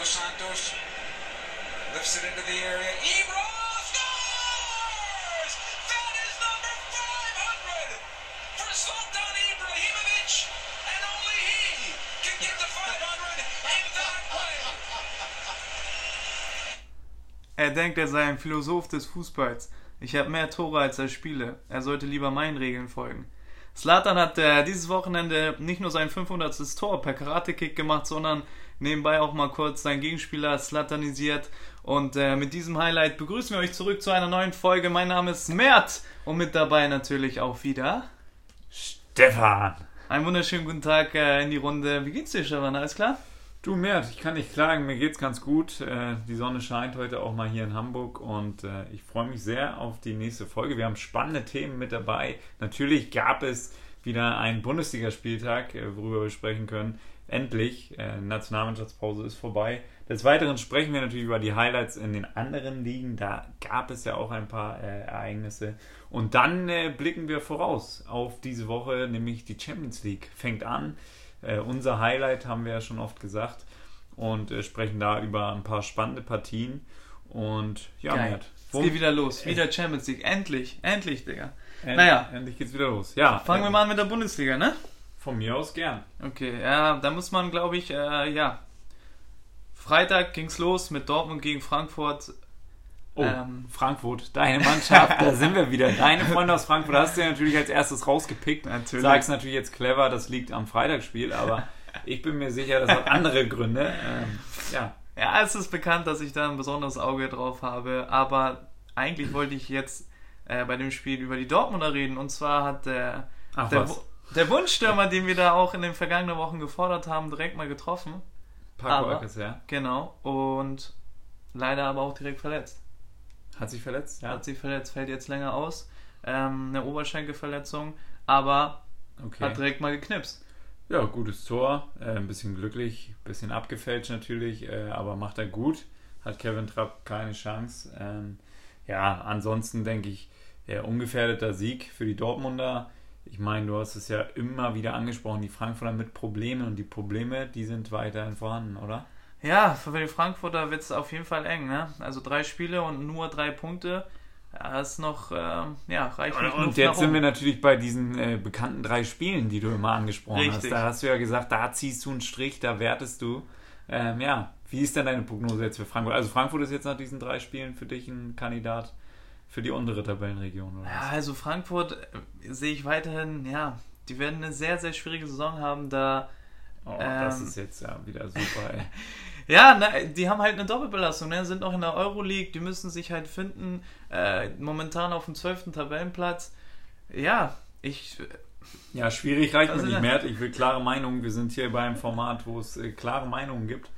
Dos Santos lifts it into the area. Ebro scores! That is number 500 for Sultan Ibrahimovic, and only he can get to 500 in that way. Er denkt, er sei ein Philosoph des Fußballs. Ich habe mehr Tore als er Spiele. Er sollte lieber meinen Regeln folgen. Slatan hat äh, dieses Wochenende nicht nur sein 500. Tor per Karate-Kick gemacht, sondern nebenbei auch mal kurz seinen Gegenspieler slatanisiert. Und äh, mit diesem Highlight begrüßen wir euch zurück zu einer neuen Folge. Mein Name ist Mert und mit dabei natürlich auch wieder Stefan. einen wunderschönen guten Tag äh, in die Runde. Wie geht's dir, Stefan? Alles klar? Du Mert, ich kann nicht klagen, mir geht's ganz gut. Äh, Die Sonne scheint heute auch mal hier in Hamburg und äh, ich freue mich sehr auf die nächste Folge. Wir haben spannende Themen mit dabei. Natürlich gab es wieder einen Bundesligaspieltag, äh, worüber wir sprechen können. Endlich, äh, Nationalmannschaftspause ist vorbei. Des Weiteren sprechen wir natürlich über die Highlights in den anderen Ligen. Da gab es ja auch ein paar äh, Ereignisse. Und dann äh, blicken wir voraus auf diese Woche, nämlich die Champions League fängt an. Äh, unser Highlight haben wir ja schon oft gesagt. Und äh, sprechen da über ein paar spannende Partien. Und ja, Geil. Mert, Es geht wieder los. Wieder Champions League. Endlich. Endlich, Digga. End, Naja. Endlich geht's wieder los. Ja, Fangen äh, wir mal an mit der Bundesliga, ne? Von mir aus gern. Okay, ja, da muss man, glaube ich, äh, ja. Freitag ging's los mit Dortmund gegen Frankfurt. Oh, Ähm. Frankfurt, deine Mannschaft, da sind wir wieder. Deine Freunde aus Frankfurt hast du ja natürlich als erstes rausgepickt. Natürlich. Sag's natürlich jetzt clever, das liegt am Freitagsspiel, aber ich bin mir sicher, das hat andere Gründe. Ähm, ja, Ja, es ist bekannt, dass ich da ein besonderes Auge drauf habe, aber eigentlich wollte ich jetzt äh, bei dem Spiel über die Dortmunder reden. Und zwar hat der, Ach der, was. Der Wunschstürmer, den wir da auch in den vergangenen Wochen gefordert haben, direkt mal getroffen. Paco Alves, ja. Genau. Und leider aber auch direkt verletzt. Hat sich verletzt? Hat sich verletzt, fällt jetzt länger aus. Ähm, eine Oberschenkelverletzung, aber Okay. hat direkt mal geknipst. Ja, gutes Tor. Äh, ein bisschen glücklich, ein bisschen abgefälscht natürlich, äh, aber macht er gut. Hat Kevin Trapp keine Chance. Ähm, ja, ansonsten denke ich, ja, ungefährdeter Sieg für die Dortmunder. Ich meine, du hast es ja immer wieder angesprochen, die Frankfurter mit Problemen und die Probleme, die sind weiterhin vorhanden, oder? Ja, für die Frankfurter wird es auf jeden Fall eng, ne? Also drei Spiele und nur drei Punkte. Ja, ist noch, ähm, ja, reicht nicht Und jetzt sind wir natürlich bei diesen äh, bekannten drei Spielen, die du immer angesprochen hast. Richtig. Da hast du ja gesagt, da ziehst du einen Strich, da wertest du. Ähm, ja, wie ist denn deine Prognose jetzt für Frankfurt? Also Frankfurt ist jetzt nach diesen drei Spielen für dich ein Kandidat für die untere Tabellenregion, oder? Ja, also Frankfurt äh, sehe ich weiterhin, ja, die werden eine sehr, sehr schwierige Saison haben, da Oh, das ähm, ist jetzt ja wieder super, ey. Ja, na, die haben halt eine Doppelbelastung, ne? sind noch in der Euroleague, die müssen sich halt finden, äh, momentan auf dem 12. Tabellenplatz. Ja, ich, Ja, schwierig reicht Also, mir nicht ne? mehr. Ich will klare Meinungen. Wir sind hier beim Format, wo es äh, klare Meinungen gibt.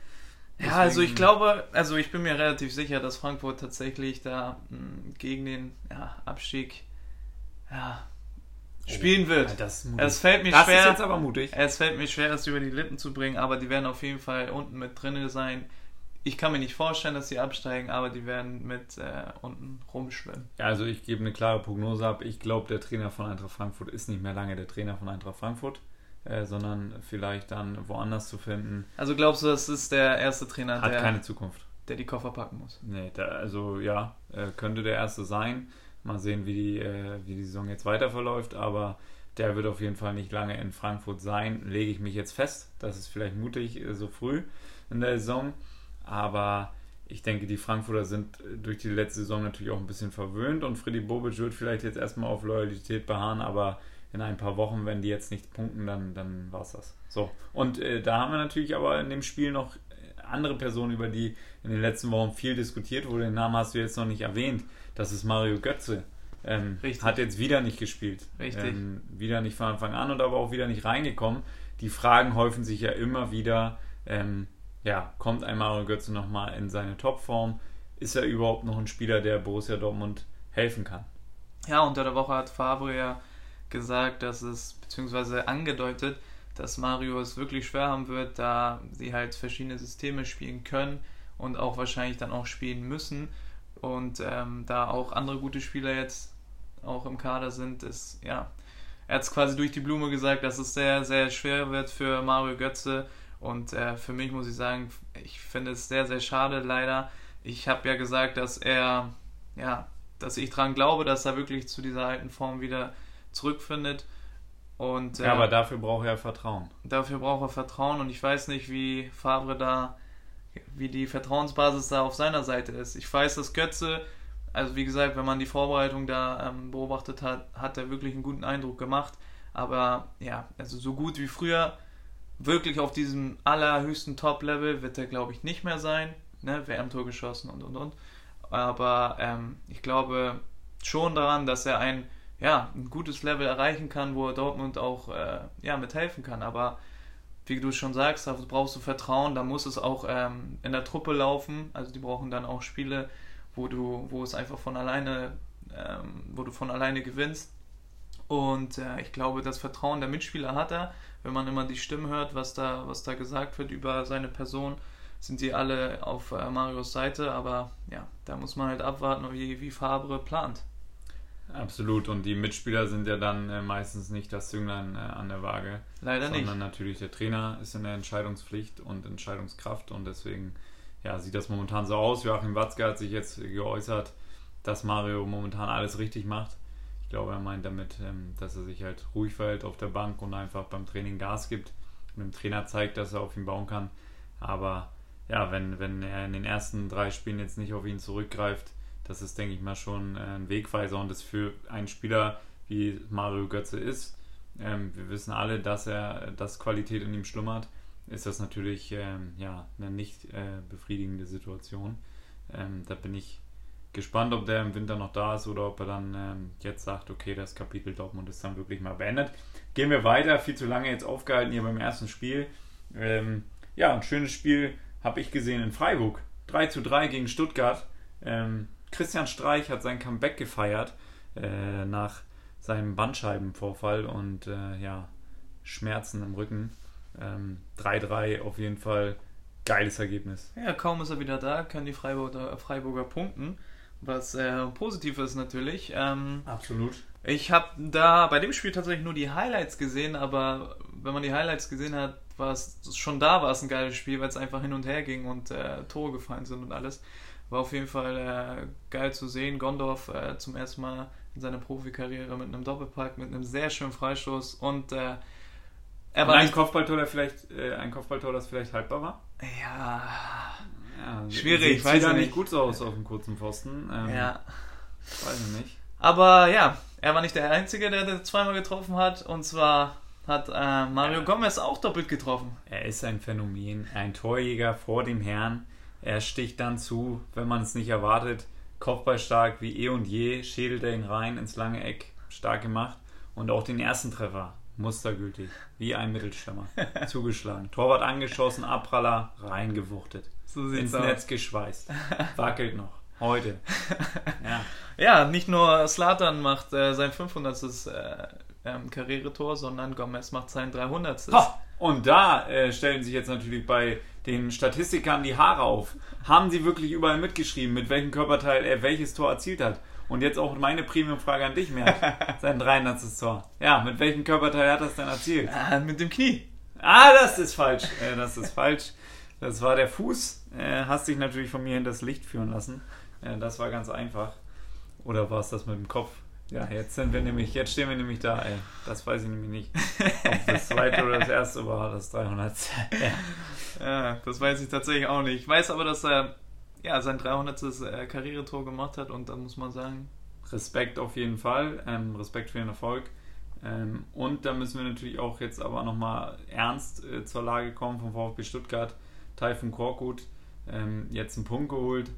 Ja, also ich Deswegen- glaube, also ich bin mir relativ sicher, dass Frankfurt tatsächlich da mh, gegen den ja, Abstieg ja, spielen wird. Das. Es fällt mir das schwer. ist jetzt aber mutig. Es fällt mir schwer, das über die Lippen zu bringen, aber die werden auf jeden Fall unten mit drin sein. Ich kann mir nicht vorstellen, dass sie absteigen, aber die werden mit äh, unten rumschwimmen. Ja, also ich gebe eine klare Prognose ab. Ich glaube, der Trainer von Eintracht Frankfurt ist nicht mehr lange der Trainer von Eintracht Frankfurt, äh, sondern vielleicht dann woanders zu finden. Also glaubst du, das ist der erste Trainer, Hat der, keine Zukunft. der die Koffer packen muss? Nee, da, also ja, äh, könnte der erste sein. Mal sehen, wie die, äh, wie die Saison jetzt weiter verläuft, aber der wird auf jeden Fall nicht lange in Frankfurt sein. Lege ich mich jetzt fest. Das ist vielleicht mutig so früh in der Saison, aber ich denke, die Frankfurter sind durch die letzte Saison natürlich auch ein bisschen verwöhnt und Freddy Bobic wird vielleicht jetzt erstmal auf Loyalität beharren, aber in ein paar Wochen, wenn die jetzt nicht punkten, dann, dann war es das. So, und äh, da haben wir natürlich aber in dem Spiel noch äh, andere Personen, über die in den letzten Wochen viel diskutiert wurde. Den Namen hast du jetzt noch nicht erwähnt. Das ist Mario Götze. Ähm, Richtig. hat jetzt wieder nicht gespielt. Richtig. Ähm, wieder nicht von Anfang an und aber auch wieder nicht reingekommen. Die Fragen häufen sich ja immer wieder. Ähm, ja, kommt ein Mario Götze nochmal in seine Topform? Ist er überhaupt noch ein Spieler, der Borussia Dortmund helfen kann? Ja, unter der Woche hat Favre ja gesagt, dass es, beziehungsweise angedeutet, dass Mario es wirklich schwer haben wird, da sie halt verschiedene Systeme spielen können und auch wahrscheinlich dann auch spielen müssen. Und ähm, da auch andere gute Spieler jetzt auch im Kader sind, ist, ja, er hat es quasi durch die Blume gesagt, dass es sehr, sehr schwer wird für Mario Götze. Und äh, für mich muss ich sagen, ich finde es sehr, sehr schade, leider. Ich habe ja gesagt, dass er, ja, dass ich dran glaube, dass er wirklich zu dieser alten Form wieder zurückfindet. Und, äh, Ja, aber dafür braucht er Vertrauen. dafür braucht er Vertrauen und ich weiß nicht, wie Favre da, wie die Vertrauensbasis da auf seiner Seite ist. Ich weiß, dass Götze, also wie gesagt, wenn man die Vorbereitung da ähm, beobachtet hat, hat er wirklich einen guten Eindruck gemacht. Aber ja, also so gut wie früher, wirklich auf diesem allerhöchsten Top-Level wird er, glaube ich, nicht mehr sein. Ne? WM-Tor geschossen und und und. Aber ähm, ich glaube schon daran, dass er ein, ja, ein gutes Level erreichen kann, wo er Dortmund auch äh, ja, mithelfen kann. Aber wie du schon sagst, da brauchst du Vertrauen, da muss es auch ähm, in der Truppe laufen. Also die brauchen dann auch Spiele, wo du, wo es einfach von alleine, ähm, wo du von alleine gewinnst. Und äh, ich glaube, das Vertrauen der Mitspieler hat er. Wenn man immer die Stimmen hört, was da, was da gesagt wird über seine Person, sind die alle auf äh, Marios Seite. Aber ja, da muss man halt abwarten, wie, wie Fabre plant. Absolut. Und die Mitspieler sind ja dann äh, meistens nicht das Zünglein äh, an der Waage. Leider sondern nicht. natürlich der Trainer ist in der Entscheidungspflicht und Entscheidungskraft und deswegen ja, sieht das momentan so aus. Joachim Watzke hat sich jetzt geäußert, dass Mario momentan alles richtig macht. Ich glaube, er meint damit, ähm, dass er sich halt ruhig verhält auf der Bank und einfach beim Training Gas gibt und dem Trainer zeigt, dass er auf ihn bauen kann. Aber ja, wenn, wenn er in den ersten drei Spielen jetzt nicht auf ihn zurückgreift, das ist, denke ich mal, schon äh, ein Wegweiser und das für einen Spieler wie Mario Götze ist. Ähm, wir wissen alle, dass er, dass Qualität in ihm schlummert. Ist das natürlich ähm, ja, eine nicht äh, befriedigende Situation. Ähm, da bin ich gespannt, ob der im Winter noch da ist oder ob er dann ähm, jetzt sagt, okay, das Kapitel Dortmund ist dann wirklich mal beendet. Gehen wir weiter, viel zu lange jetzt aufgehalten hier beim ersten Spiel. Ähm, ja, ein schönes Spiel habe ich gesehen in Freiburg. 3 zu 3 gegen Stuttgart. Ähm, Christian Streich hat sein Comeback gefeiert äh, nach seinem Bandscheibenvorfall und äh, ja, Schmerzen im Rücken. Ähm, 3-3 auf jeden Fall geiles Ergebnis. Ja, kaum ist er wieder da, können die Freiburger, Freiburger punkten. Was äh, positiv ist natürlich. Ähm, Absolut. ich habe da bei dem Spiel tatsächlich nur die Highlights gesehen, aber wenn man die Highlights gesehen hat, war es schon da war es ein geiles Spiel, weil es einfach hin und her ging und äh, Tore gefallen sind und alles. War auf jeden Fall äh, geil zu sehen. Gondorf äh, zum ersten Mal in seiner Profikarriere mit einem Doppelpack, mit einem sehr schönen Freistoß und äh, er Und war ein nicht, Kopfballtor, der vielleicht, äh, ein Kopfballtor, das vielleicht haltbar war? ja, Ja, Schwierig, sieht weiß ja ich nicht nicht. gut aus auf dem kurzen Pfosten. Ähm, ja. Weiß ich nicht. Aber ja, er war nicht der Einzige, der das zweimal getroffen hat. Und zwar hat äh, Mario Ja. Gomez auch doppelt getroffen. Er ist ein Phänomen, ein Torjäger vor dem Herrn. Er sticht dann zu, wenn man es nicht erwartet. Kopfballstark wie eh und je, schädelt er ihn rein ins lange Eck. Stark gemacht. Und auch den ersten Treffer, mustergültig, wie ein Mittelstürmer. Zugeschlagen. Torwart angeschossen, Abpraller, reingewuchtet. So Ins Netz geschweißt. Wackelt noch. Heute. Ja. Ja, nicht nur Slatan macht äh, sein 500. Äh, ähm, Karrieretor, sondern Gomez macht sein 300. Ha! Und da äh, stellen sich jetzt natürlich bei den Statistikern die Haare auf. Haben sie wirklich überall mitgeschrieben, mit welchem Körperteil er welches Tor erzielt hat? Und jetzt auch meine Premium-Frage an dich, Mert. Sein 300. Tor. Ja, mit welchem Körperteil hat er es denn erzielt? Ah, mit dem Knie. Ah, das ist falsch. Äh, das ist falsch. Das war der Fuß. Äh, hast dich natürlich von mir in das Licht führen lassen. Äh, das war ganz einfach. Oder war es das mit dem Kopf? Ja, jetzt sind wir nämlich, jetzt stehen wir nämlich da, ey. Das weiß ich nämlich nicht. Ob das zweite oder das erste war, das 300. Ja. Ja, das weiß ich tatsächlich auch nicht. Ich weiß aber, dass er ja, sein 300. Äh, Karrieretor gemacht hat und dann muss man sagen, Respekt auf jeden Fall, ähm, Respekt für den Erfolg. Ähm, und da müssen wir natürlich auch jetzt aber nochmal ernst äh, zur Lage kommen vom VfB Stuttgart. Taifun Korkut ähm, jetzt einen Punkt geholt.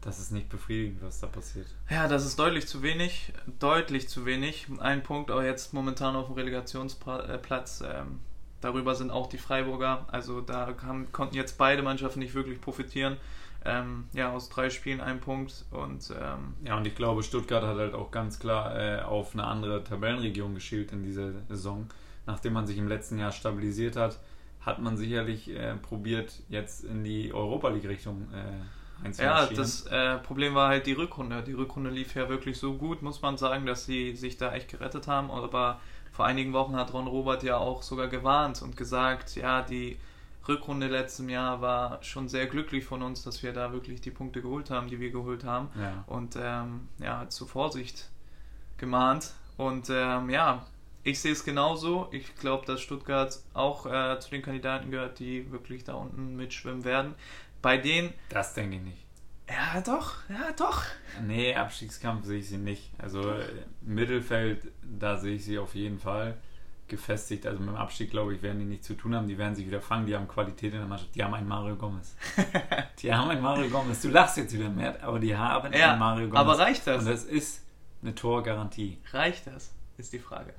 Das ist nicht befriedigend, was da passiert. Ja, das ist deutlich zu wenig. Deutlich zu wenig. Ein Punkt auch jetzt momentan auf dem Relegationsplatz. Ähm, darüber sind auch die Freiburger. Also da kam, konnten jetzt beide Mannschaften nicht wirklich profitieren. Ähm, ja, aus drei Spielen ein Punkt. Und ähm, Ja, und ich glaube, Stuttgart hat halt auch ganz klar äh, auf eine andere Tabellenregion geschielt in dieser Saison. Nachdem man sich im letzten Jahr stabilisiert hat, hat man sicherlich äh, probiert, jetzt in die Europa League-Richtung äh, ja, das äh, Problem war halt die Rückrunde. Die Rückrunde lief ja wirklich so gut, muss man sagen, dass sie sich da echt gerettet haben. Aber vor einigen Wochen hat Ron Robert ja auch sogar gewarnt und gesagt, ja, die Rückrunde letztem Jahr war schon sehr glücklich von uns, dass wir da wirklich die Punkte geholt haben, die wir geholt haben. Ja. Und ähm, ja, zur Vorsicht gemahnt. Und ähm, ja, ich sehe es genauso. Ich glaube, dass Stuttgart auch äh, zu den Kandidaten gehört, die wirklich da unten mitschwimmen werden. Bei denen, Das denke ich nicht. ja doch, ja doch. Nee, Abstiegskampf sehe ich sie nicht. Also äh, Mittelfeld, da sehe ich sie auf jeden Fall gefestigt. Also mit dem Abstieg, glaube ich, werden die nichts zu tun haben. Die werden sich wieder fangen. Die haben Qualität in der Mannschaft. Die haben einen Mario Gomez. die haben einen Mario Gomez. Du lachst jetzt wieder, Mert, aber die haben Ja, einen Mario Gomez. aber reicht das? Und das ist eine Torgarantie. Reicht das? Ist die Frage.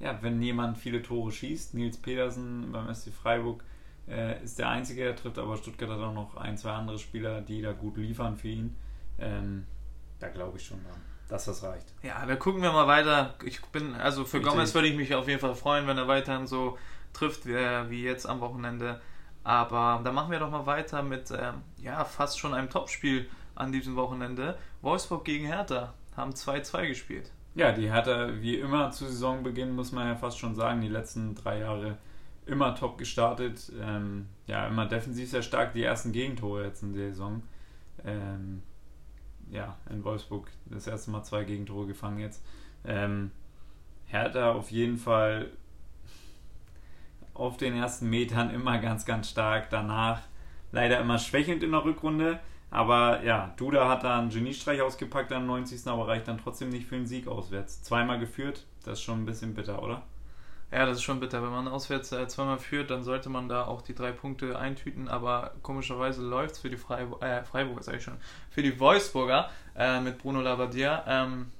Ja, wenn jemand viele Tore schießt, Nils Pedersen beim SC Freiburg äh, ist der Einzige, der trifft, aber Stuttgart hat auch noch ein, zwei andere Spieler, die da gut liefern für ihn. Ähm, da glaube ich schon dran, dass das reicht. Ja, dann gucken wir mal weiter. Ich bin, also für Richtig. Gomez würde ich mich auf jeden Fall freuen, wenn er weiterhin so trifft wie, wie jetzt am Wochenende. Aber dann machen wir doch mal weiter mit, ähm, ja, fast schon einem Topspiel an diesem Wochenende. Wolfsburg gegen Hertha haben 2-2 gespielt. Ja, die Hertha, wie immer zu Saisonbeginn, muss man ja fast schon sagen, die letzten drei Jahre immer top gestartet. Ähm, ja, immer defensiv sehr stark. Die ersten Gegentore jetzt in der Saison. Ähm, ja, in Wolfsburg das erste Mal zwei Gegentore gefangen jetzt. Ähm, Hertha auf jeden Fall auf den ersten Metern immer ganz, ganz stark. Danach leider immer schwächelnd in der Rückrunde. Aber ja, Duda hat da einen Geniestreich ausgepackt am 90. aber reicht dann trotzdem nicht für den Sieg auswärts. Zweimal geführt, das ist schon ein bisschen bitter, oder? Ja, das ist schon bitter. Wenn man auswärts äh, zweimal führt, dann sollte man da auch die drei Punkte eintüten. Aber komischerweise läuft es für die Freiburg, äh, Freiburger, sag ich schon, für die Wolfsburger äh, mit Bruno Labbadia. Ähm,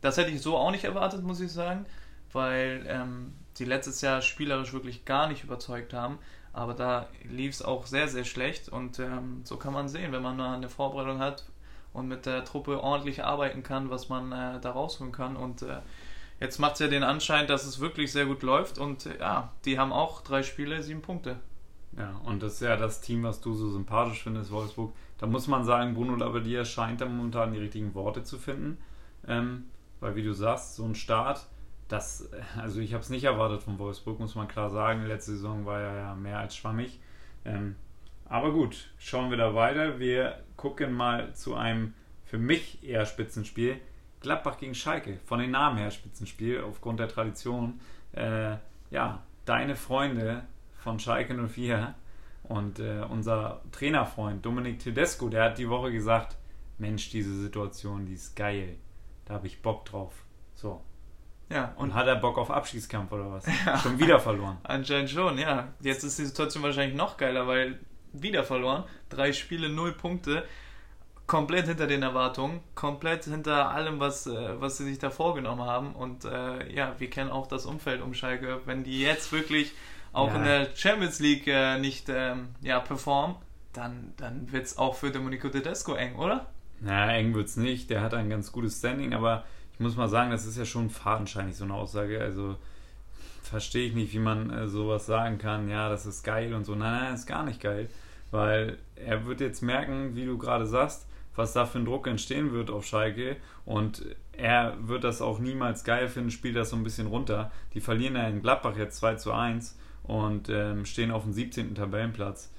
das hätte ich so auch nicht erwartet, muss ich sagen, weil ähm, die letztes Jahr spielerisch wirklich gar nicht überzeugt haben. Aber da lief es auch sehr, sehr schlecht. Und ähm, so kann man sehen, wenn man mal eine Vorbereitung hat und mit der Truppe ordentlich arbeiten kann, was man äh, da rausholen kann. Und äh, jetzt macht es ja den Anschein, dass es wirklich sehr gut läuft. Und äh, ja, die haben auch drei Spiele, sieben Punkte. Ja, und das ist ja das Team, was du so sympathisch findest, Wolfsburg. Da muss man sagen, Bruno Labbadia scheint da momentan die richtigen Worte zu finden. Ähm, weil, wie du sagst, so ein Start, das, also ich habe es nicht erwartet von Wolfsburg, muss man klar sagen. Letzte Saison war ja, ja mehr als schwammig. Ähm, aber gut, schauen wir da weiter. Wir gucken mal zu einem für mich eher Spitzenspiel. Gladbach gegen Schalke. Von den Namen her Spitzenspiel, aufgrund der Tradition. Äh, ja, deine Freunde von Schalke 04 und äh, unser Trainerfreund Dominik Tedesco, der hat die Woche gesagt, Mensch, diese Situation, die ist geil. Da habe ich Bock drauf. So. Ja, Und und hat er Bock auf Abschiedskampf oder was? Schon wieder verloren. anscheinend schon, ja. Jetzt ist die Situation wahrscheinlich noch geiler, weil wieder verloren. Drei Spiele, null Punkte. Komplett hinter den Erwartungen, komplett hinter allem, was, äh, was sie sich da vorgenommen haben. Und äh, ja, wir kennen auch das Umfeld um Schalke. Wenn die jetzt wirklich auch Ja. in der Champions League äh, nicht ähm, ja, performen, dann, dann wird es auch für Domenico Tedesco eng, oder? Na, eng wird's nicht. Der hat ein ganz gutes Standing, aber ich muss mal sagen, das ist ja schon fadenscheinig, so eine Aussage. Also verstehe ich nicht, wie man äh, sowas sagen kann. Ja, das ist geil und so. Nein, nein, ist gar nicht geil. Weil er wird jetzt merken, wie du gerade sagst, was da für ein Druck entstehen wird auf Schalke. Und er wird das auch niemals geil finden, spielt das so ein bisschen runter. Die verlieren ja in Gladbach jetzt 2 zu 1 und ähm, stehen auf dem 17. Tabellenplatz.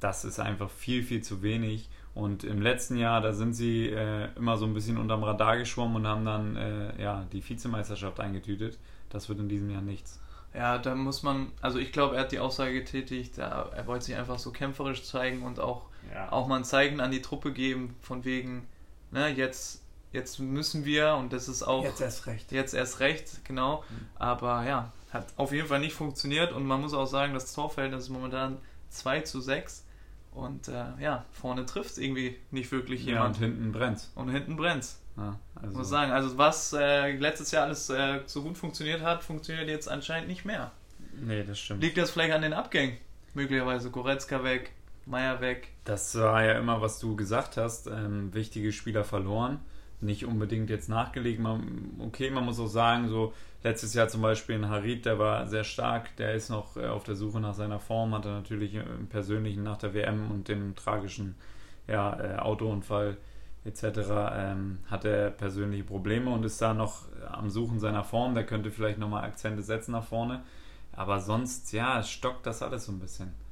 Das ist einfach viel, viel zu wenig. Und im letzten Jahr, da sind sie äh, immer so ein bisschen unterm Radar geschwommen und haben dann äh, ja, die Vizemeisterschaft eingetütet. Das wird in diesem Jahr nichts. Ja, da muss man, also ich glaube, er hat die Aussage getätigt, er, er wollte sich einfach so kämpferisch zeigen und auch, Ja. auch mal ein Zeichen an die Truppe geben, von wegen, ne, jetzt, jetzt müssen wir und das ist auch erst recht. jetzt erst recht, genau. Aber ja, hat auf jeden Fall nicht funktioniert und man muss auch sagen, das Torverhältnis ist momentan 2 zu 6 und äh, ja, vorne trifft irgendwie nicht wirklich Ja, und jemand hinten brennt's. und hinten brennt's. Ja, also, Muss sagen, also was äh, letztes Jahr alles äh, so gut funktioniert hat, funktioniert jetzt anscheinend nicht mehr. nee, das stimmt. Liegt das vielleicht an den Abgängen? Möglicherweise Goretzka weg, Meier weg. Das war ja immer, was du gesagt hast, ähm, wichtige Spieler verloren. Nicht unbedingt jetzt nachgelegt. Man, okay, man muss auch sagen, so letztes Jahr zum Beispiel in Harit, der war sehr stark, der ist noch äh, auf der Suche nach seiner Form, hatte natürlich im Persönlichen nach der WM und dem tragischen ja, äh, Autounfall etc. Ähm, hat er persönliche Probleme und ist da noch am Suchen seiner Form. Der könnte vielleicht nochmal Akzente setzen nach vorne. Aber sonst, ja, stockt das alles so ein bisschen.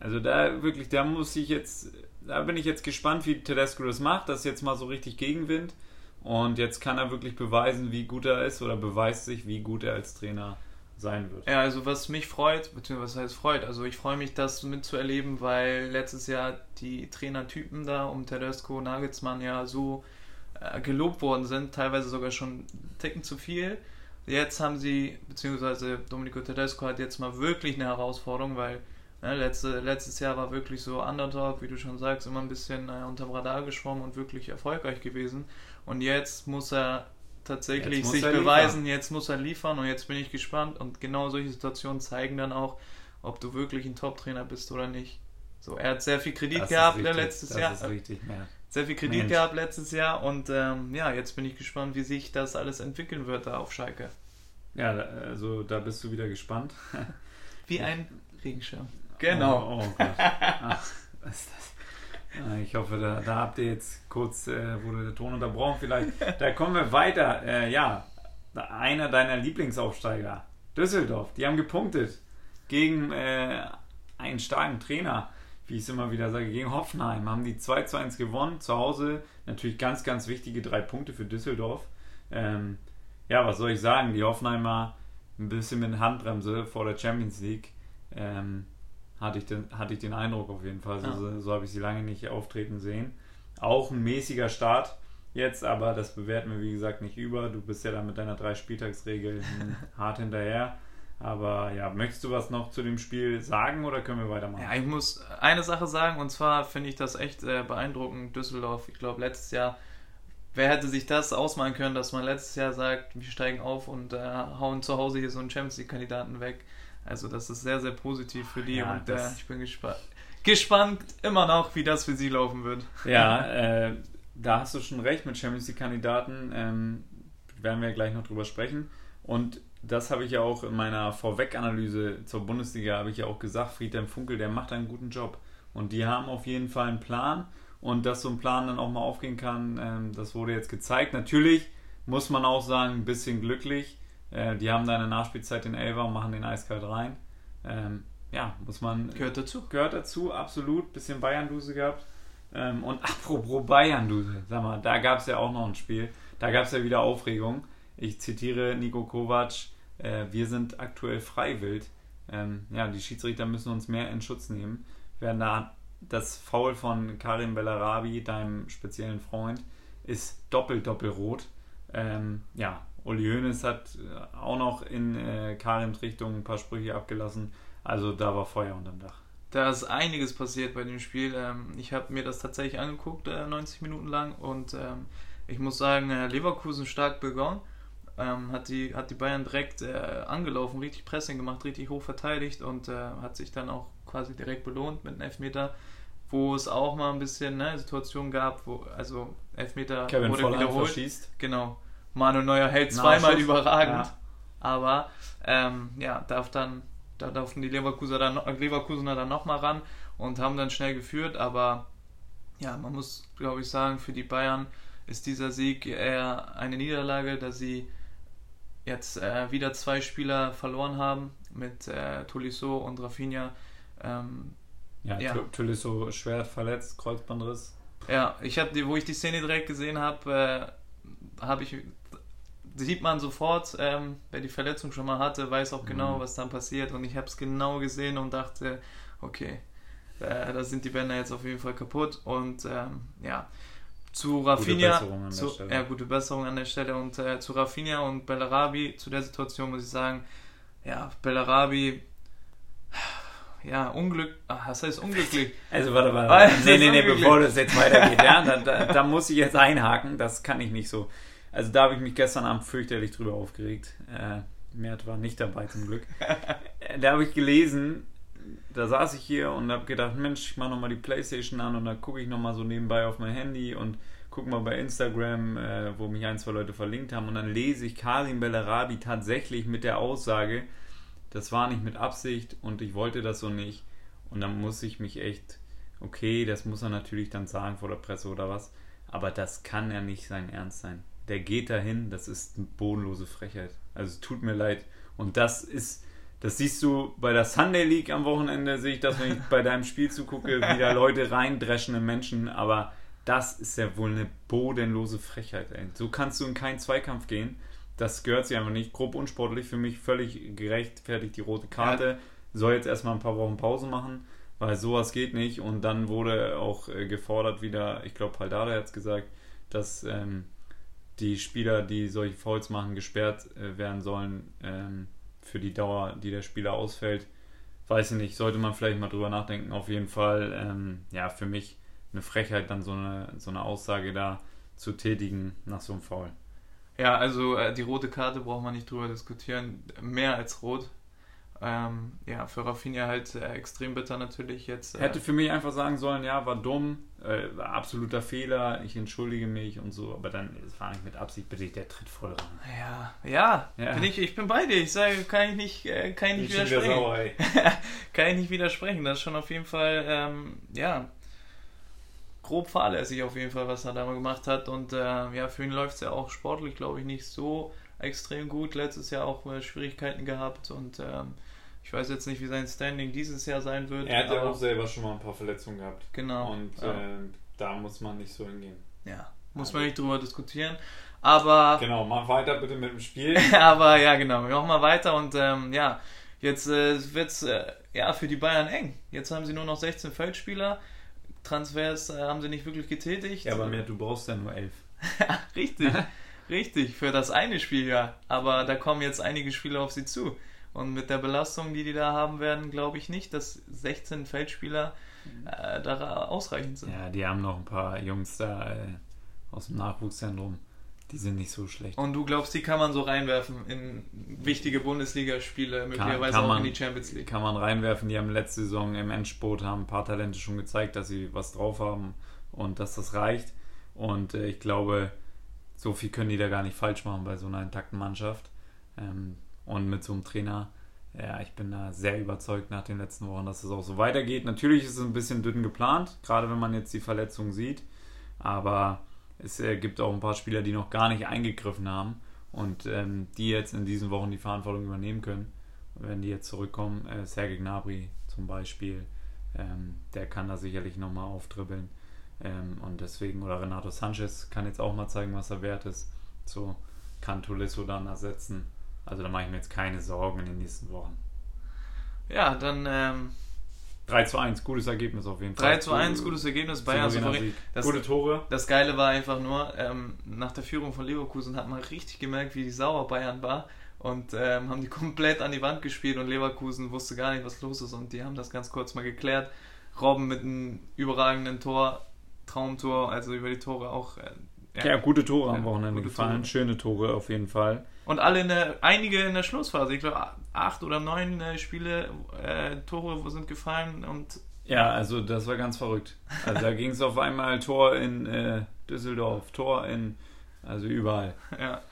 Also da wirklich, da muss ich jetzt, da bin ich jetzt gespannt, wie Tedesco das macht, das jetzt mal so richtig Gegenwind. Und jetzt kann er wirklich beweisen, wie gut er ist oder beweist sich, wie gut er als Trainer sein wird. Ja, also was mich freut, beziehungsweise was heißt freut, also ich freue mich, das mitzuerleben, weil letztes Jahr die Trainertypen da um Tedesco, Nagelsmann ja so äh, gelobt worden sind, teilweise sogar schon Ticken zu viel. Jetzt haben sie, beziehungsweise Domenico Tedesco hat jetzt mal wirklich eine Herausforderung, weil ne, letzte, letztes Jahr war wirklich so Underdog, wie du schon sagst, immer ein bisschen äh, unterm Radar geschwommen und wirklich erfolgreich gewesen. Und jetzt muss er tatsächlich muss sich er beweisen, liefern. jetzt muss er liefern und jetzt bin ich gespannt. Und genau solche Situationen zeigen dann auch, ob du wirklich ein Top-Trainer bist oder nicht. So, er hat sehr viel Kredit Das gehabt ne, richtig, letztes das Jahr. ist richtig, ja. Sehr viel Kredit Mensch. gehabt letztes Jahr und ähm, ja, jetzt bin ich gespannt, wie sich das alles entwickeln wird da auf Schalke. Ja, also da bist du wieder gespannt. Wie ein Regenschirm. Genau. Oh, oh Gott. Ach, was ist das? Ah, Ich hoffe, da, da habt ihr jetzt kurz, äh, wurde der Ton unterbrochen vielleicht. Da kommen wir weiter. Äh, ja, einer deiner Lieblingsaufsteiger, Düsseldorf, die haben gepunktet gegen äh, einen starken Trainer, wie ich es immer wieder sage, gegen Hoffenheim. Haben die 2 zu 1 gewonnen, zu Hause. Natürlich ganz, ganz wichtige drei Punkte für Düsseldorf. Ähm, ja, was soll ich sagen? Die Hoffenheimer ein bisschen mit Handbremse vor der Champions League. Ähm, hatte, ich den, hatte ich den Eindruck auf jeden Fall. So, Ja. so, habe ich sie lange nicht auftreten sehen. Auch ein mäßiger Start jetzt, aber das bewerten wir wie gesagt nicht über. Du bist ja dann mit deiner drei Spieltagsregel hart hinterher. Aber ja, möchtest du was noch zu dem Spiel sagen oder können wir weitermachen? Ja, ich muss eine Sache sagen und zwar finde ich das echt äh, beeindruckend, Düsseldorf. Ich glaube, letztes Jahr, wer hätte sich das ausmalen können, dass man letztes Jahr sagt, wir steigen auf und äh, hauen zu Hause hier so einen Champions League-Kandidaten weg. Also, das ist sehr, sehr positiv für die Ja, und äh, ich bin gespannt. Gespannt immer noch, wie das für sie laufen wird. Ja, äh, da hast du schon recht mit Champions League-Kandidaten. Ähm, werden wir gleich noch drüber sprechen. Und das habe ich ja auch in meiner Vorweg-Analyse zur Bundesliga, habe ich ja auch gesagt, Friedhelm Funkel, der macht einen guten Job. Und die haben auf jeden Fall einen Plan. Und dass so ein Plan dann auch mal aufgehen kann, ähm, das wurde jetzt gezeigt. Natürlich muss man auch sagen, ein bisschen glücklich. Äh, die haben da eine Nachspielzeit den Elfer und machen den eiskalt rein. Ähm, ja, muss man Gehört dazu. gehört dazu, absolut. Bisschen Bayern-Duse gehabt. Ähm, und apropos Bayern-Duse, sag mal, da gab es ja auch noch ein Spiel. Da gab es ja wieder Aufregung. Ich zitiere Nico Kovac, äh, wir sind aktuell freiwillig. Ähm, ja, die Schiedsrichter müssen uns mehr in Schutz nehmen. Werden da das Foul von Karim Bellarabi, deinem speziellen Freund, ist doppelt doppelrot. Ähm, ja, Uli Hoeneß hat äh, auch noch in äh, Karims Richtung ein paar Sprüche abgelassen. Also da war Feuer unterm Dach. Da ist einiges passiert bei dem Spiel. Ähm, ich habe mir das tatsächlich angeguckt, äh, 90 Minuten lang. Und ähm, ich muss sagen, äh, Leverkusen stark begonnen. Ähm, hat, die, hat die Bayern direkt äh, angelaufen, richtig Pressing gemacht, richtig hoch verteidigt und äh, hat sich dann auch quasi direkt belohnt mit einem Elfmeter, wo es auch mal ein bisschen ne, Situationen gab, wo, also Elfmeter Kevin wurde Volland wiederholt. verschießt. Genau. Manu Neuer hält zweimal überragend. Ja. Aber ähm, ja, darf dann, da durften die Leverkusener dann, noch- Leverkusener dann nochmal ran und haben dann schnell geführt. Aber ja, man muss, glaube ich, sagen, für die Bayern ist dieser Sieg eher eine Niederlage, da sie jetzt äh, wieder zwei Spieler verloren haben mit äh, Tolisso und Rafinha. Ähm, Ja, Ja. Tolisso schwer verletzt, Kreuzbandriss. Ja, ich habe die, wo ich die Szene direkt gesehen habe, äh, habe ich sieht man sofort, ähm, wer die Verletzung schon mal hatte, weiß auch genau, Mhm. was dann passiert. Und ich habe es genau gesehen und dachte, okay, äh, da sind die Bänder jetzt auf jeden Fall kaputt. Und ähm, ja, zu Rafinha, zu, Stelle. ja, gute Besserung an der Stelle. Und äh, zu Rafinha und Bellarabi, zu der Situation muss ich sagen, ja, Bellarabi, ja, Unglück, ach, was heißt unglücklich? Also warte, warte. Ah, Nee, nee, nee, bevor das jetzt weitergeht, ja, da, da, da muss ich jetzt einhaken. Das kann ich nicht so. Also da habe ich mich gestern Abend fürchterlich drüber aufgeregt. Äh, Mert war nicht dabei zum Glück. Da habe ich gelesen, da saß ich hier und habe gedacht, Mensch, ich mache nochmal die Playstation an und dann gucke ich nochmal so nebenbei auf mein Handy und gucke mal bei Instagram, äh, wo mich ein, zwei Leute verlinkt haben und dann lese ich Karim Bellarabi tatsächlich mit der Aussage, das war nicht mit Absicht und ich wollte das so nicht. Und dann muss ich mich echt, okay, das muss er natürlich dann sagen vor der Presse oder was, aber das kann ja nicht sein Ernst sein. Der geht dahin, das ist eine bodenlose Frechheit. Also es tut mir leid. Und das ist Das siehst du bei der Sunday League am Wochenende, sehe ich das, wenn ich bei deinem Spiel zugucke, wie da Leute reindreschen in Menschen, aber das ist ja wohl eine bodenlose Frechheit, ey. So kannst du in keinen Zweikampf gehen. Das gehört sich einfach nicht. Grob unsportlich, für mich völlig gerechtfertigt die rote Karte. Soll jetzt erstmal ein paar Wochen Pause machen, weil sowas geht nicht. Und dann wurde auch äh, gefordert wieder, ich glaube, Paldada hat es gesagt, dass ähm, die Spieler, die solche Fouls machen, gesperrt äh, werden sollen ähm, für die Dauer, die der Spieler ausfällt. Weiß ich nicht, sollte man vielleicht mal drüber nachdenken. Auf jeden Fall, ähm, ja, für mich eine Frechheit, dann so eine, so eine Aussage da zu tätigen nach so einem Foul. Ja, also äh, die rote Karte braucht man nicht drüber diskutieren. Mehr als rot. Ähm, ja, für Rafinha halt äh, extrem bitter natürlich jetzt. Äh, Hätte für mich einfach sagen sollen, ja, war dumm, äh, war absoluter Fehler, ich entschuldige mich und so, aber dann, es war nicht mit Absicht, bitte, der tritt voll ran. ja, ja, Ja. Bin ich, ich bin bei dir. Ich sage, kann ich nicht, äh, kann ich nicht Ich bin schon wieder widersprechen. sauer, kann ich nicht widersprechen. Das ist schon auf jeden Fall, ähm, ja, grob fahrlässig auf jeden Fall, was er da mal gemacht hat. Und äh, ja, für ihn läuft es ja auch sportlich, glaube ich, nicht so extrem gut. Letztes Jahr auch äh, Schwierigkeiten gehabt und ähm, ich weiß jetzt nicht, wie sein Standing dieses Jahr sein wird. Er hat ja auch selber schon mal ein paar Verletzungen gehabt. Genau. Und ja. äh, da muss man nicht so hingehen. ja, muss man nicht drüber diskutieren. Aber Genau, mach weiter bitte mit dem Spiel. Aber ja, genau. Wir machen mal weiter und ähm, ja, jetzt äh, wird es äh, ja, für die Bayern eng. Jetzt haben sie nur noch 16 Feldspieler. Transfers äh, haben sie nicht wirklich getätigt. Ja, aber mehr, du brauchst ja nur elf. richtig, richtig, für das eine Spiel ja. Aber da kommen jetzt einige Spieler auf sie zu. Und mit der Belastung, die die da haben werden, glaube ich nicht, dass 16 Feldspieler äh, da ausreichend sind. Ja, die haben noch ein paar Jungs da äh, aus dem Nachwuchszentrum. Die sind nicht so schlecht. Und du glaubst, die kann man so reinwerfen in wichtige Bundesligaspiele, möglicherweise kann auch man- in die Champions League. Kann man reinwerfen. Die haben letzte Saison im Endspurt haben ein paar Talente schon gezeigt, dass sie was drauf haben und dass das reicht. Und äh, ich glaube, so viel können die da gar nicht falsch machen bei so einer intakten Mannschaft. Ähm, und mit so einem Trainer, ja, ich bin da sehr überzeugt nach den letzten Wochen, dass es auch so weitergeht. Natürlich ist es ein bisschen dünn geplant, gerade wenn man jetzt die Verletzung sieht. Aber es äh, gibt auch ein paar Spieler, die noch gar nicht eingegriffen haben und ähm, die jetzt in diesen Wochen die Verantwortung übernehmen können. Wenn die jetzt zurückkommen, äh, Sergei Gnabry zum Beispiel, ähm, der kann da sicherlich nochmal auftribbeln. Ähm, und deswegen, oder Renato Sanchez kann jetzt auch mal zeigen, was er wert ist. So kann Tolisso dann ersetzen. Also da mache ich mir jetzt keine Sorgen in den nächsten Wochen. Ja, dann ähm, 3 zu 1, gutes Ergebnis auf jeden Fall. 3 zu 1, gutes Ergebnis, Bayern souverän. Das, Gute Tore. das Geile war einfach nur, ähm, nach der Führung von Leverkusen hat man richtig gemerkt, wie sauer Bayern war und ähm, haben die komplett an die Wand gespielt und Leverkusen wusste gar nicht, was los ist und die haben das ganz kurz mal geklärt. Robben mit einem überragenden Tor, Traumtor, also über die Tore auch. Äh, Ja, gute Tore am Ja, Wochenende gefallen. Tore. Schöne Tore auf jeden Fall. Und alle in der, einige in der Schlussphase, ich glaube acht oder neun äh, Spiele, äh, Tore sind gefallen und Ja, also das war ganz verrückt. Also da ging es auf einmal Tor in äh, Düsseldorf, Tor in, also überall. ja.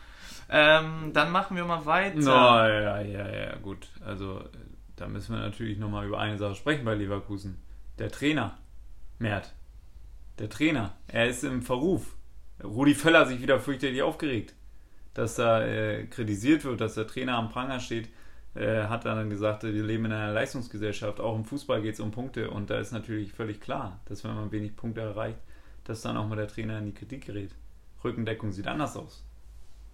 Ähm, dann machen wir mal weiter. Na, ja, ja, ja, gut. Also da müssen wir natürlich nochmal über eine Sache sprechen bei Leverkusen. Der Trainer, Mert. Der Trainer, er ist im Verruf. Rudi Völler sich wieder fürchterlich aufgeregt, dass da äh, kritisiert wird, dass der Trainer am Pranger steht. Äh, hat dann gesagt, wir leben in einer Leistungsgesellschaft. Auch im Fußball geht es um Punkte. Und da ist natürlich völlig klar, dass wenn man wenig Punkte erreicht, dass dann auch mal der Trainer in die Kritik gerät. Rückendeckung sieht anders aus.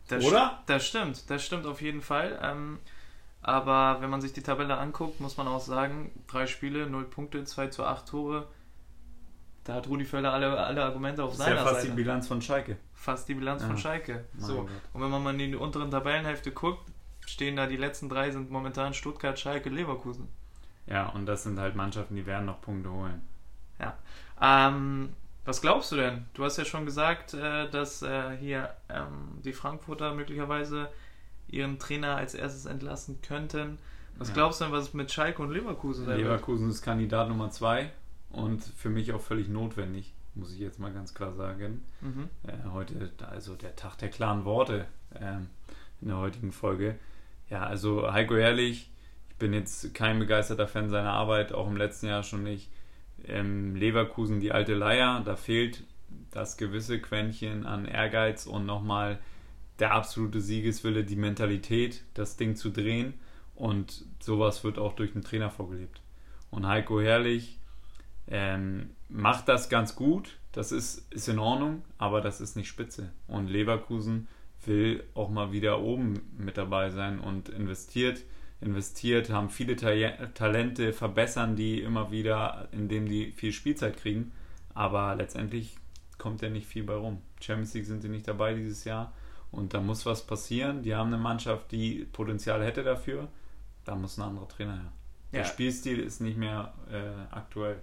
Das Oder? Das stimmt, das stimmt auf jeden Fall. Ähm, aber wenn man sich die Tabelle anguckt, muss man auch sagen, drei Spiele, null Punkte, 2 zu 8 Tore. Da hat Rudi Völler alle, alle Argumente auf Das ist ja seiner fast Seite. die Bilanz von Schalke. fast die Bilanz von Ja. Schalke. Mein So. Gott. Und wenn man mal in die unteren Tabellenhälfte guckt, stehen da die letzten drei sind momentan Stuttgart, Schalke, Leverkusen. Ja, und das sind halt Mannschaften, die werden noch Punkte holen. Ähm, was glaubst du denn? Du hast ja schon gesagt, äh, dass äh, hier ähm, die Frankfurter möglicherweise ihren Trainer als erstes entlassen könnten. Was Ja. glaubst du denn, was mit Schalke und Leverkusen sein wird? Leverkusen ist Kandidat Nummer zwei und für mich auch völlig notwendig, muss ich jetzt mal ganz klar sagen. Mhm. Äh, heute, also der Tag der klaren Worte ähm, in der heutigen Folge. Ja, also Heiko Ehrlich, ich bin jetzt kein begeisterter Fan seiner Arbeit, auch im letzten Jahr schon nicht. Ähm, Leverkusen, die alte Leier, da fehlt das gewisse Quäntchen an Ehrgeiz und nochmal der absolute Siegeswille, die Mentalität, das Ding zu drehen. Und sowas wird auch durch den Trainer vorgelebt. Und Heiko Herrlich ähm, macht das ganz gut. Das ist, ist in Ordnung, aber das ist nicht spitze. Und Leverkusen will auch mal wieder oben mit dabei sein und investiert, investiert, haben viele Ta Talente, verbessern die immer wieder, indem die viel Spielzeit kriegen. Aber letztendlich kommt ja nicht viel bei rum. Champions League sind sie nicht dabei dieses Jahr und da muss was passieren. Die haben eine Mannschaft, die Potenzial hätte dafür. Da muss ein anderer Trainer her. Der Ja. Spielstil ist nicht mehr äh, aktuell.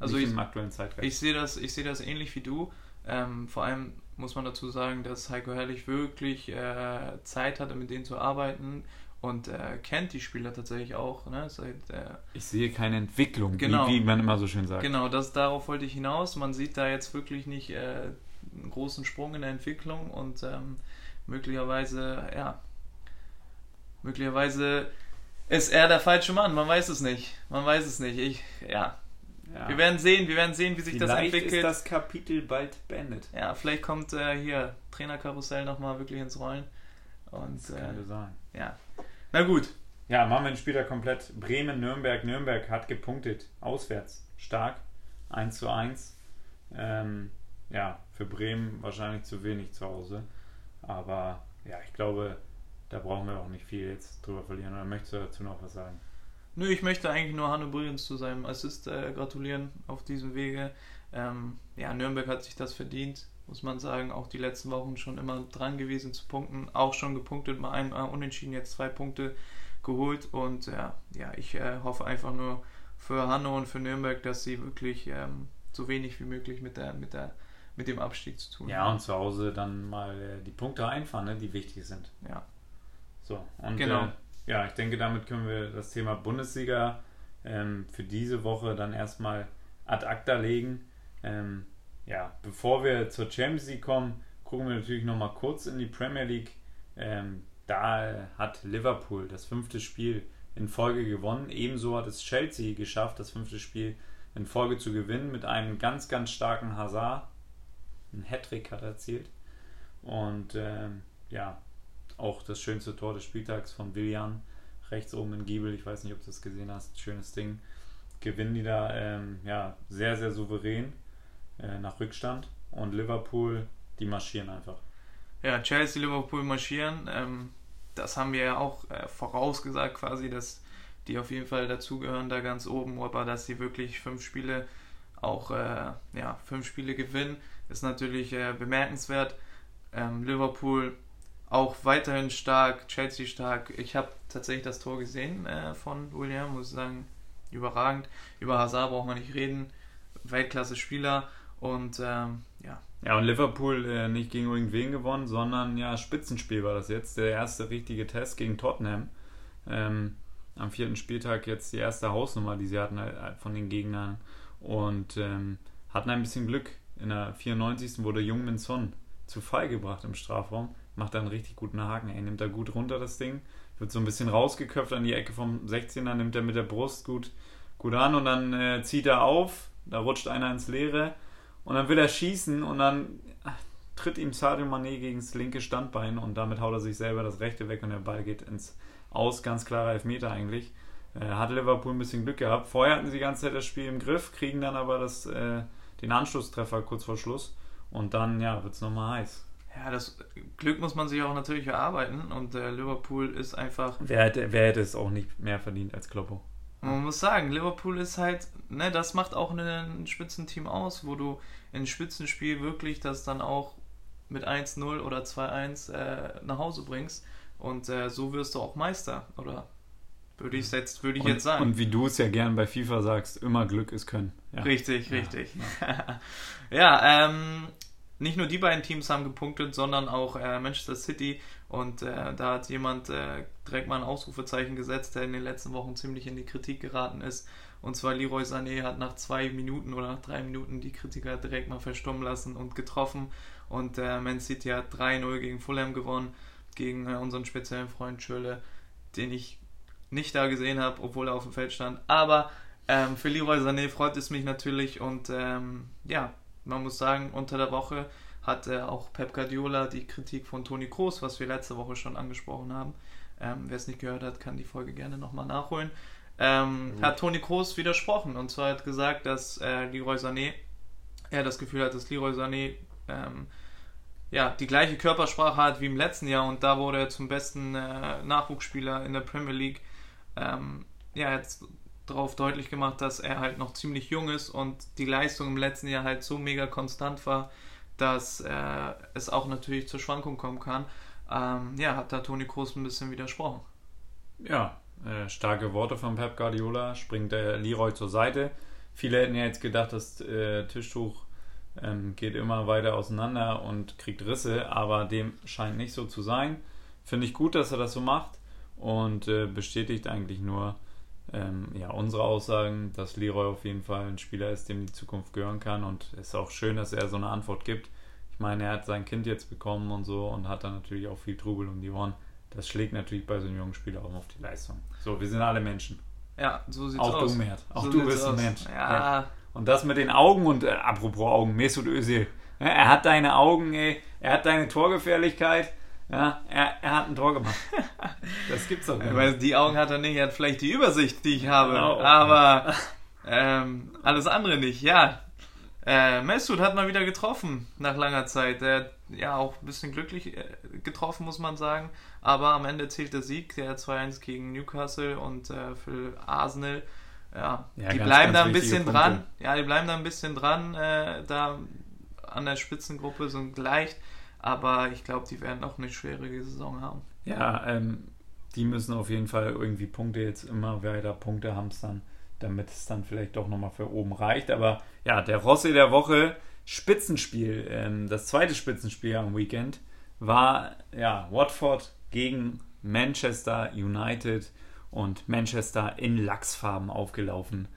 Also nicht ich- im aktuellen Zeitgeist. Ich sehe das, ich sehe das ähnlich wie du. Ähm, vor allem muss man dazu sagen, dass Heiko Herrlich wirklich äh, Zeit hatte, mit denen zu arbeiten und äh, kennt die Spieler tatsächlich auch. Ne? Seit, äh, Ich sehe keine Entwicklung, Genau. wie, wie man immer so schön sagt. genau, das, darauf wollte ich hinaus. Man sieht da jetzt wirklich nicht äh, einen großen Sprung in der Entwicklung und ähm, möglicherweise, ja, möglicherweise ist er der falsche Mann. Man weiß es nicht. Man weiß es nicht. Ich, ja. Ja. Wir werden sehen, wir werden sehen, wie sich das Vielleicht entwickelt. ist das Kapitel bald beendet. Ja, vielleicht kommt äh, hier Trainerkarussell nochmal wirklich ins Rollen. Und Das könnte äh, sein. ja. Na gut. Ja, machen wir den Spieler komplett. Bremen, Nürnberg. Nürnberg hat gepunktet. Auswärts. Stark. 1 zu 1. Ähm, ja, für Bremen wahrscheinlich zu wenig zu Hause. Aber ja, ich glaube, da brauchen wir auch nicht viel jetzt drüber verlieren. Oder möchtest du dazu noch was sagen? Nö, ich möchte eigentlich nur Hanno Brügens zu seinem Assist äh, gratulieren auf diesem Wege. Ähm, ja, Nürnberg hat sich das verdient, muss man sagen. Auch die letzten Wochen schon immer dran gewesen zu punkten. Auch schon gepunktet, mal einmal unentschieden, jetzt zwei Punkte geholt. Und ja, ja ich äh, hoffe einfach nur für Hanno und für Nürnberg, dass sie wirklich ähm, so wenig wie möglich mit, der, mit, der, mit dem Abstieg zu tun Ja, haben. und zu Hause dann mal äh, die Punkte einfahren, ne, die wichtig sind. Ja. So, und Genau. Ja, ich denke, damit können wir das Thema Bundesliga ähm, für diese Woche dann erstmal ad acta legen. Ähm, ja, bevor wir zur Champions League kommen, gucken wir natürlich nochmal kurz in die Premier League. Ähm, da äh, hat Liverpool das fünfte Spiel in Folge gewonnen. Ebenso hat es Chelsea geschafft, das fünfte Spiel in Folge zu gewinnen mit einem ganz, ganz starken Hazard. Ein Hattrick hat er erzielt. Und ähm, ja, auch das schönste Tor des Spieltags von Willian, rechts oben in Giebel, ich weiß nicht, ob du das gesehen hast, schönes Ding. Gewinnen die da ähm, ja, sehr, sehr souverän äh, nach Rückstand und Liverpool, die marschieren einfach. Ja, Chelsea, Liverpool marschieren. Ähm, das haben wir ja auch äh, vorausgesagt quasi, dass die auf jeden Fall dazugehören da ganz oben, aber dass sie wirklich fünf Spiele auch äh, ja, fünf Spiele gewinnen, ist natürlich äh, bemerkenswert. Ähm, Liverpool auch weiterhin stark, Chelsea stark. Ich habe tatsächlich das Tor gesehen äh, von William, muss ich sagen, überragend. Über Hazard braucht man nicht reden. Weltklasse-Spieler und ähm, ja, Ja, und Liverpool äh, nicht gegen irgendwen gewonnen, sondern ja, Spitzenspiel war das jetzt. Der erste richtige Test gegen Tottenham. Ähm, am vierten Spieltag jetzt die erste Hausnummer, die sie hatten äh, von den Gegnern. Und ähm, hatten ein bisschen Glück. In der 94. wurde Jungmin Son zu Fall gebracht im Strafraum. Macht da einen richtig guten Haken. Er nimmt da gut runter das Ding. Wird so ein bisschen rausgeköpft an die Ecke vom 16er, nimmt er mit der Brust gut, gut an und dann äh, zieht er auf. Da rutscht einer ins Leere. Und dann will er schießen und dann ach, tritt ihm Sadio Mané gegen das linke Standbein und damit haut er sich selber das rechte weg und der Ball geht ins Aus. Ganz klarer Elfmeter eigentlich. Äh, hat Liverpool ein bisschen Glück gehabt. Vorher hatten sie die ganze Zeit das Spiel im Griff, kriegen dann aber das, äh, den Anschlusstreffer kurz vor Schluss und dann ja, wird es nochmal heiß. Ja, das Glück muss man sich auch natürlich erarbeiten und äh, Liverpool ist einfach, Wer hätte, wer hätte es auch nicht mehr verdient als Kloppo? man muss sagen, Liverpool ist halt, ne, das macht auch ein Spitzenteam aus, wo du in Spitzenspiel wirklich das dann auch mit 1-0 oder 2-1 äh, nach Hause bringst und äh, so wirst du auch Meister, oder würde ich jetzt, würde ich und, jetzt sagen. Und wie du es ja gern bei FIFA sagst, immer Glück ist Können. Ja. Richtig, Ja, richtig. Ja, ähm, nicht nur die beiden Teams haben gepunktet, sondern auch äh, Manchester City. Und äh, da hat jemand äh, direkt mal ein Ausrufezeichen gesetzt, der in den letzten Wochen ziemlich in die Kritik geraten ist. Und zwar Leroy Sané hat nach zwei Minuten oder nach drei Minuten die Kritiker direkt mal verstummen lassen und getroffen. Und äh, Man City hat 3-0 gegen Fulham gewonnen, gegen äh, unseren speziellen Freund Schöle, den ich nicht da gesehen habe, obwohl er auf dem Feld stand. Aber ähm, für Leroy Sané freut es mich natürlich und ähm, ja, man muss sagen, unter der Woche hat äh, auch Pep Guardiola die Kritik von Toni Kroos, was wir letzte Woche schon angesprochen haben, Ähm, Wer es nicht gehört hat, kann die Folge gerne nochmal nachholen. Ähm, hat Toni Kroos widersprochen und zwar hat gesagt, dass äh, Leroy Sané, er das Gefühl hat, dass Leroy Sané ähm, ja, die gleiche Körpersprache hat wie im letzten Jahr und da wurde er zum besten äh, Nachwuchsspieler in der Premier League. Ähm, ja, er hat darauf deutlich gemacht, dass er halt noch ziemlich jung ist und die Leistung im letzten Jahr halt so mega konstant war, dass äh, es auch natürlich zur Schwankung kommen kann. Ähm, ja, hat da Toni Kroos ein bisschen widersprochen. Ja, äh, starke Worte von Pep Guardiola. Springt der Leroy zur Seite. Viele hätten ja jetzt gedacht, das äh, Tischtuch ähm, geht immer weiter auseinander und kriegt Risse, aber dem scheint nicht so zu sein. Finde ich gut, dass er das so macht und äh, bestätigt eigentlich nur ähm, ja, unsere Aussagen, dass Leroy auf jeden Fall ein Spieler ist, dem die Zukunft gehören kann und es ist auch schön, dass er so eine Antwort gibt. Ich meine, er hat sein Kind jetzt bekommen und so und hat dann natürlich auch viel Trubel um die Ohren. Das schlägt natürlich bei so einem jungen Spieler auch auf die Leistung. So, wir sind alle Menschen. Ja, so sieht's auch aus. du, Mert. Auch So du bist ein aus. Mensch. Ja, Und das mit den Augen und äh, apropos Augen, Mesut Özil. Ja, er hat deine Augen, ey. Er hat deine Torgefährlichkeit. Ja, er, er hat ein Tor gemacht. Das gibt's doch nicht. Weil die Augen hat er nicht, er hat vielleicht die Übersicht, die ich habe, Genau. aber ähm, alles andere nicht. Ja, äh, Mesut hat mal wieder getroffen nach langer Zeit. Er hat ja auch ein bisschen glücklich äh, getroffen, muss man sagen, aber am Ende zählt der Sieg, der 2-1 gegen Newcastle und äh, für Arsenal. Ja, Ja, die ganz, bleiben ganz da ein bisschen Punkte. dran. Ja, die bleiben da ein bisschen dran, äh, da an der Spitzengruppe sind leicht, aber ich glaube, die werden auch eine schwierige Saison haben. Ja, ähm, die müssen auf jeden Fall irgendwie Punkte jetzt immer weiter Punkte hamstern, damit es dann vielleicht doch nochmal für oben reicht. Aber ja, der Rossi der Woche, Spitzenspiel, ähm, das zweite Spitzenspiel am Weekend war ja Watford gegen Manchester United und Manchester in Lachsfarben aufgelaufen.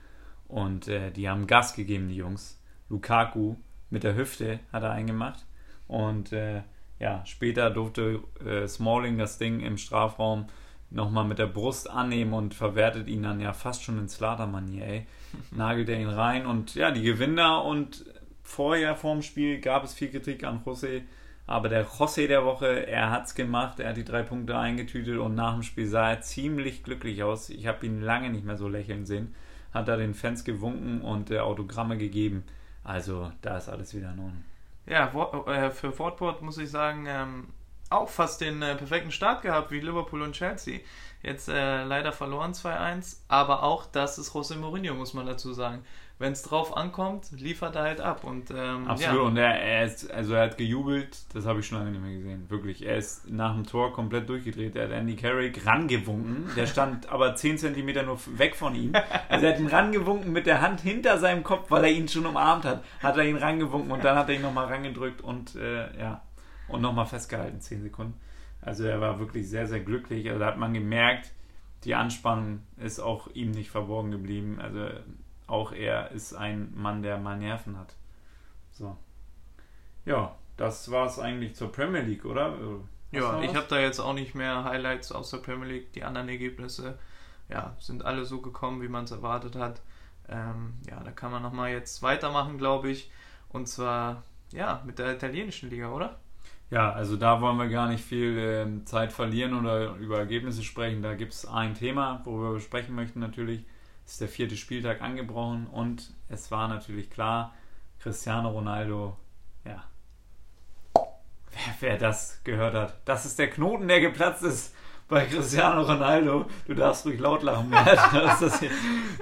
Und äh, die haben Gas gegeben, die Jungs. Lukaku mit der Hüfte hat er eingemacht. Und äh, ja, später durfte äh, Smalling das Ding im Strafraum nochmal mit der Brust annehmen und verwertet ihn dann ja fast schon in Slater-Manier, ey. Nagelt er ihn rein und ja, die Gewinner und vorher vorm Spiel gab es viel Kritik an José, aber der José der Woche, er hat's gemacht, er hat die drei Punkte eingetütet und nach dem Spiel sah er ziemlich glücklich aus. Ich habe ihn lange nicht mehr so lächeln sehen. Hat er den Fans gewunken und äh, Autogramme gegeben. Also, da ist alles wieder in Ordnung. Ja, äh, für Watford muss ich sagen, ähm, auch fast den äh, perfekten Start gehabt wie Liverpool und Chelsea. Jetzt äh, leider verloren 2-1, aber auch das ist José Mourinho, muss man dazu sagen. Wenn es drauf ankommt, liefert er halt ab. Und, ähm, Absolut, Ja, und er, er ist, also er hat gejubelt, das habe ich schon lange nicht mehr gesehen. Wirklich. Er ist nach dem Tor komplett durchgedreht. Er hat Andy Carrick rangewunken. Der stand aber 10 Zentimeter nur weg von ihm. Also er hat ihn rangewunken mit der Hand hinter seinem Kopf, weil er ihn schon umarmt hat. Hat er ihn rangewunken und dann hat er ihn nochmal rangedrückt und äh, ja, und nochmal festgehalten, 10 Sekunden. Also er war wirklich sehr, sehr glücklich. Also da hat man gemerkt, die Anspannung ist auch ihm nicht verborgen geblieben. Also auch er ist ein Mann, der mal Nerven hat. So. Ja, das war es eigentlich zur Premier League, oder? Hast du ja ich habe da jetzt auch nicht mehr Highlights aus der Premier League. Die anderen Ergebnisse ja, sind alle so gekommen, wie man es erwartet hat. Ähm, ja, da kann man nochmal jetzt weitermachen, glaube ich. Und zwar ja, mit der italienischen Liga, oder? Ja, also da wollen wir gar nicht viel ähm, Zeit verlieren oder über Ergebnisse sprechen. Da gibt es ein Thema, wo wir besprechen möchten natürlich. Ist der vierte Spieltag angebrochen und es war natürlich klar, Cristiano Ronaldo, ja, wer, wer das gehört hat, das ist der Knoten, der geplatzt ist bei Cristiano Ronaldo. Du darfst ruhig laut lachen.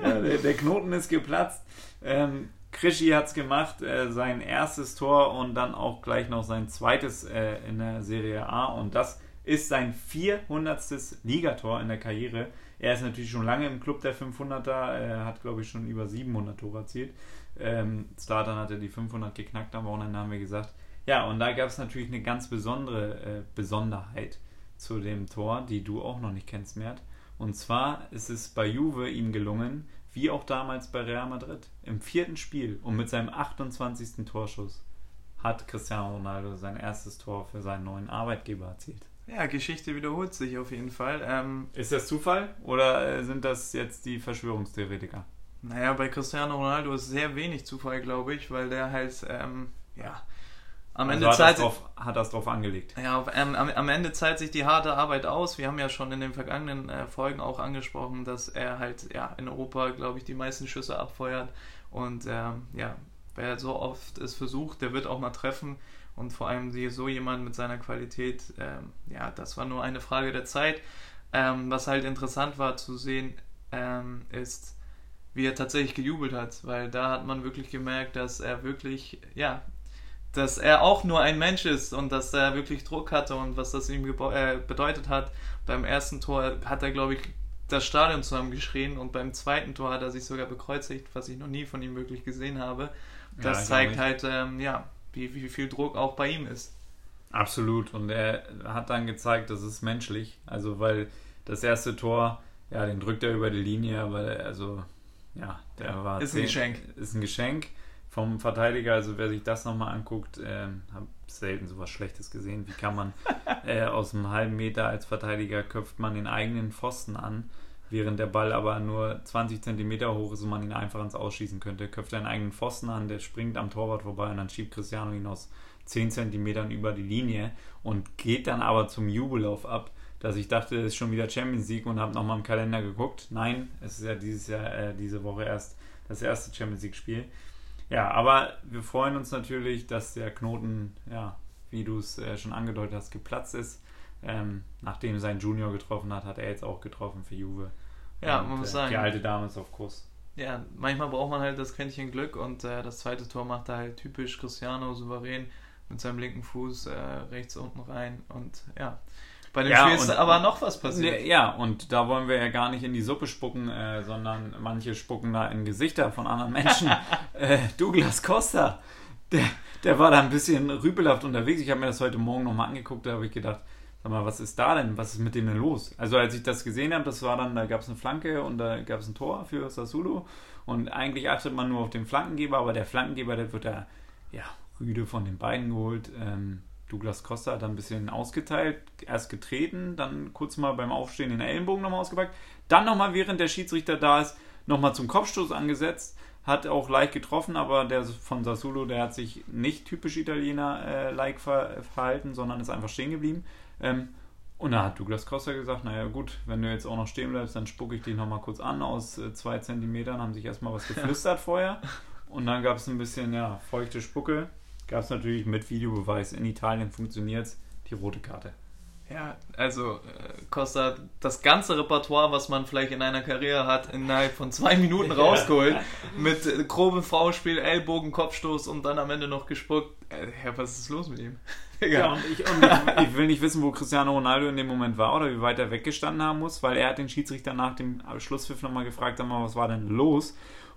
Ja, der, der Knoten ist geplatzt. Ähm, Krischi hat es gemacht, äh, sein erstes Tor und dann auch gleich noch sein zweites äh, in der Serie A. Und das ist sein 400. Ligator in der Karriere. Er ist natürlich schon lange im Club der 500er, er hat glaube ich schon über 700 Tore erzielt. Ähm, Zlatan hatte die 500 geknackt am Wochenende, haben wir gesagt. Ja, und da gab es natürlich eine ganz besondere äh, Besonderheit zu dem Tor, die du auch noch nicht kennst, Mert. Und zwar ist es bei Juve ihm gelungen, wie auch damals bei Real Madrid, im vierten Spiel und mit seinem 28. Torschuss hat Cristiano Ronaldo sein erstes Tor für seinen neuen Arbeitgeber erzielt. Ja, Geschichte wiederholt sich auf jeden Fall. Ähm, Ist das Zufall oder äh, sind das jetzt die Verschwörungstheoretiker? naja, bei Cristiano Ronaldo ist sehr wenig Zufall, glaube ich, weil der halt, ähm, ja, am Also Ende hat, zahlt das drauf, hat das drauf angelegt. Ja, auf, ähm, am, am Ende zahlt sich die harte Arbeit aus. Wir haben ja schon in den vergangenen äh, Folgen auch angesprochen, dass er halt ja in Europa, glaube ich, die meisten Schüsse abfeuert. Und ähm, ja, wer so oft es versucht, der wird auch mal treffen. Und vor allem so jemand mit seiner Qualität, ähm, ja, das war nur eine Frage der Zeit. Ähm, was halt interessant war zu sehen, ähm, ist, wie er tatsächlich gejubelt hat, weil da hat man wirklich gemerkt, dass er wirklich, ja, dass er auch nur ein Mensch ist und dass er wirklich Druck hatte und was das ihm äh, bedeutet hat. Beim ersten Tor hat er, glaube ich, das Stadion zusammengeschrien und beim zweiten Tor hat er sich sogar bekreuzigt, was ich noch nie von ihm wirklich gesehen habe. Das Ja, zeigt halt, ähm, ja, wie, wie viel Druck auch bei ihm ist. Absolut. Und er hat dann gezeigt, das ist menschlich. Also, weil das erste Tor, ja, den drückt er über die Linie, aber er- also, ja, der war. Ist ein Geschenk. Ist ein Geschenk vom Verteidiger. Also, wer sich das nochmal anguckt, ähm, habe selten sowas Schlechtes gesehen. Wie kann man äh, aus einem halben Meter als Verteidiger köpft man den eigenen Pfosten an, während der Ball aber nur 20 Zentimeter hoch ist und man ihn einfach ins Ausschießen könnte. Köpft er einen eigenen Pfosten an, der springt am Torwart vorbei und dann schiebt Cristiano ihn aus 10 Zentimetern über die Linie und geht dann aber zum Jubellauf ab, dass ich dachte, es ist schon wieder Champions League und habe nochmal im Kalender geguckt. Nein, es ist ja dieses Jahr, äh, diese Woche erst das erste Champions League Spiel. Ja, aber wir freuen uns natürlich, dass der Knoten, ja, wie du es äh, schon angedeutet hast, geplatzt ist. Ähm, nachdem sein Junior getroffen hat, hat er jetzt auch getroffen für Juve. Ja, Und, man muss äh, sagen. Die alte Dame ist auf Kurs. Ja, manchmal braucht man halt das Quäntchen Glück und äh, das zweite Tor macht er halt typisch Cristiano souverän mit seinem linken Fuß äh, rechts unten rein und ja. Bei dem Ja, Spiel ist und- aber noch was passiert. Ja, und da wollen wir ja gar nicht in die Suppe spucken, äh, sondern manche spucken da in Gesichter von anderen Menschen. äh, Douglas Costa, der, der war da ein bisschen rüpelhaft unterwegs. Ich habe mir das heute Morgen nochmal angeguckt, da habe ich gedacht, sag mal, was ist da denn? Was ist mit dem denn los? Also als ich das gesehen habe, das war dann, da gab es eine Flanke und da gab es ein Tor für Sassuolo und eigentlich achtet man nur auf den Flankengeber, aber der Flankengeber, der wird da, ja, rüde von den Beinen geholt. Ähm, Douglas Costa hat dann ein bisschen ausgeteilt, erst getreten, dann kurz mal beim Aufstehen den Ellenbogen nochmal ausgepackt, dann nochmal, während der Schiedsrichter da ist, nochmal zum Kopfstoß angesetzt, hat auch leicht getroffen, aber der von Sassuolo, der hat sich nicht typisch Italiener-like ver verhalten, sondern ist einfach stehen geblieben. Ähm, und da hat Douglas Costa gesagt, naja gut, wenn du jetzt auch noch stehen bleibst, dann spucke ich dich nochmal kurz an aus äh, zwei Zentimetern, haben sich erstmal was geflüstert vorher. Und dann gab es ein bisschen, ja, feuchte Spucke. Gab es natürlich mit Videobeweis. In Italien funktioniert die rote Karte. Ja, also äh, Costa hat das ganze Repertoire, was man vielleicht in einer Karriere hat, innerhalb von zwei Minuten Ja. rausgeholt. Mit äh, grobem Foulspiel, Ellbogen, Kopfstoß und dann am Ende noch gespuckt. Äh, ja, was ist los mit ihm? Ja, und, ich, und ich, ich will nicht wissen, wo Cristiano Ronaldo in dem Moment war oder wie weit er weggestanden haben muss, weil er hat den Schiedsrichter nach dem Schlusspfiff nochmal gefragt, sag mal, was war denn los?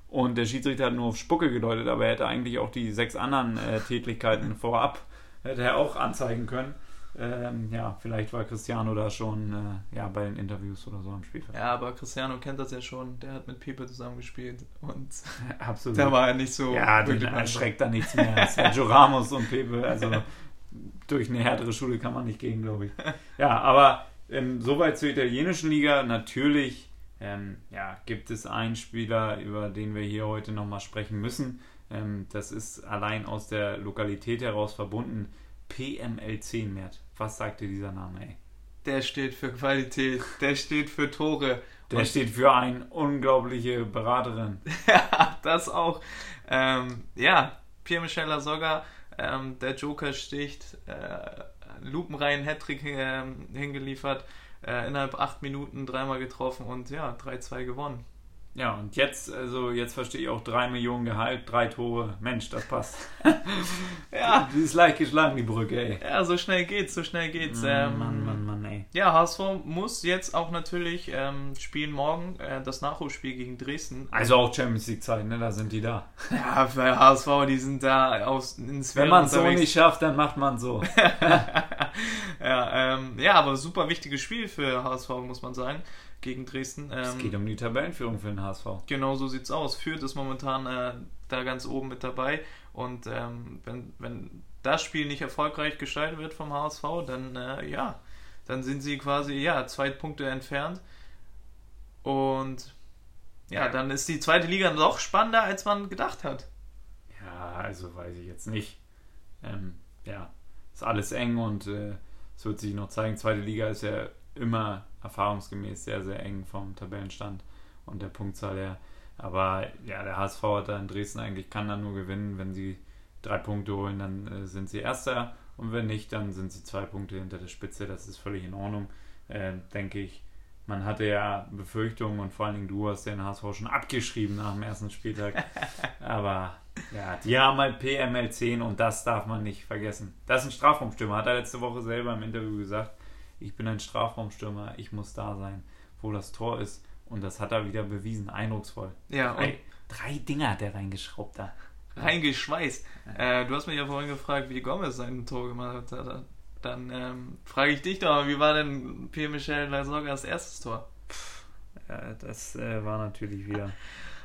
Und der Schiedsrichter hat nur auf Spucke gedeutet, aber er hätte eigentlich auch die sechs anderen äh, Tätlichkeiten vorab, hätte er auch anzeigen können. Ähm, ja, vielleicht war Cristiano da schon äh, ja, bei den Interviews oder so am Spielfeld. Ja, aber Cristiano kennt das ja schon. Der hat mit Pepe zusammengespielt und Absolut. da war er nicht so. Ja, den erschreckt da nichts mehr. Sergio Ramos und Pepe, also durch eine härtere Schule kann man nicht gehen, glaube ich. Ja, aber ähm, soweit zur italienischen Liga. Natürlich ähm, ja, gibt es einen Spieler, über den wir hier heute nochmal sprechen müssen. Ähm, das ist allein aus der Lokalität heraus verbunden. PML10, Mert. Was sagt dir dieser Name, ey? Der steht für Qualität, der steht für Tore. Der Und- steht für eine unglaubliche Beraterin. Ja, das auch. Ähm, ja, Pierre-Michel Lasogga, ähm, der Joker sticht, äh, lupenreinen Hattrick ähm, hingeliefert, äh, innerhalb acht Minuten dreimal getroffen und ja, 3-2 gewonnen. Ja, und jetzt, also jetzt verstehe ich auch drei Millionen Gehalt, drei Tore. Mensch, das passt. Ja, Die ist leicht geschlagen, die Brücke, ey. ja, so schnell geht's, so schnell geht's. Ähm, Mann, Mann, Mann, ey. Ja, HSV muss jetzt auch natürlich ähm, spielen morgen äh, das Nachholspiel gegen Dresden. Also auch Champions League Zeit, ne? Da sind die da. Ja, für HSV, die sind da aus ins Wenn man es so nicht schafft, dann macht man so. ja, ähm, ja, aber super wichtiges Spiel für HSV, muss man sagen, gegen Dresden. Es Ähm, geht um die Tabellenführung für den HSV. Genau so sieht's aus. Fürth ist momentan äh, da ganz oben mit dabei. Und ähm, wenn, wenn das Spiel nicht erfolgreich gestaltet wird vom HSV, dann äh, ja, dann sind sie quasi ja zwei Punkte entfernt. Und ja, dann ist die zweite Liga noch spannender, als man gedacht hat. Ja, also weiß ich jetzt nicht. Ähm, ja, ist alles eng und äh, es wird sich noch zeigen. Zweite Liga ist ja immer erfahrungsgemäß sehr, sehr eng vom Tabellenstand und der Punktzahl her. Aber ja, der HSV hat da in Dresden eigentlich, kann dann nur gewinnen, wenn sie drei Punkte holen, dann äh, sind sie Erster und wenn nicht, dann sind sie zwei Punkte hinter der Spitze. Das ist völlig in Ordnung, äh, denke ich. Man hatte ja Befürchtungen und vor allen Dingen du hast den HSV schon abgeschrieben nach dem ersten Spieltag. Aber ja, die haben halt PML 10 und das darf man nicht vergessen. Das ist ein Strafraumstürmer, hat er letzte Woche selber im Interview gesagt. Ich bin ein Strafraumstürmer, ich muss da sein, wo das Tor ist. Und das hat er wieder bewiesen, eindrucksvoll. Ja, Drei, drei Dinger hat er reingeschraubt da. reingeschweißt. Äh, du hast mich ja vorhin gefragt, wie Gomez sein Tor gemacht hat. Dann ähm, frage ich dich doch mal, wie war denn Pierre Michel Lasoggas erstes Tor? Ja, das äh, war natürlich wieder.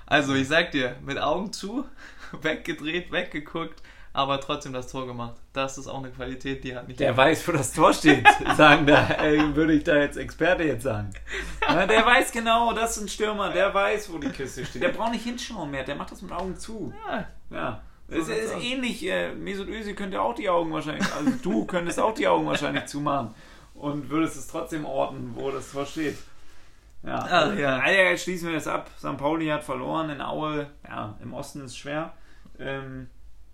Also, ich sag dir, mit Augen zu, weggedreht, weggeguckt, aber trotzdem das Tor gemacht. Das ist auch eine Qualität, die hat nicht. Der weiß, wo das Tor steht, sagen da, äh, würde ich da jetzt Experte jetzt sagen. Ja, der weiß genau, das ist ein Stürmer, der weiß, wo die Kiste steht. Der braucht nicht hinschauen mehr, der macht das mit Augen zu. Ja, Ja. So Es ist aus. ähnlich, äh, Mesut Özil könnte auch die Augen wahrscheinlich, also du könntest auch die Augen wahrscheinlich zumachen und würdest es trotzdem orten, wo das Tor steht. Ja, ja. Also, jetzt schließen wir das ab. St. Pauli hat verloren in Aue. Ja, im Osten ist es schwer. Ähm,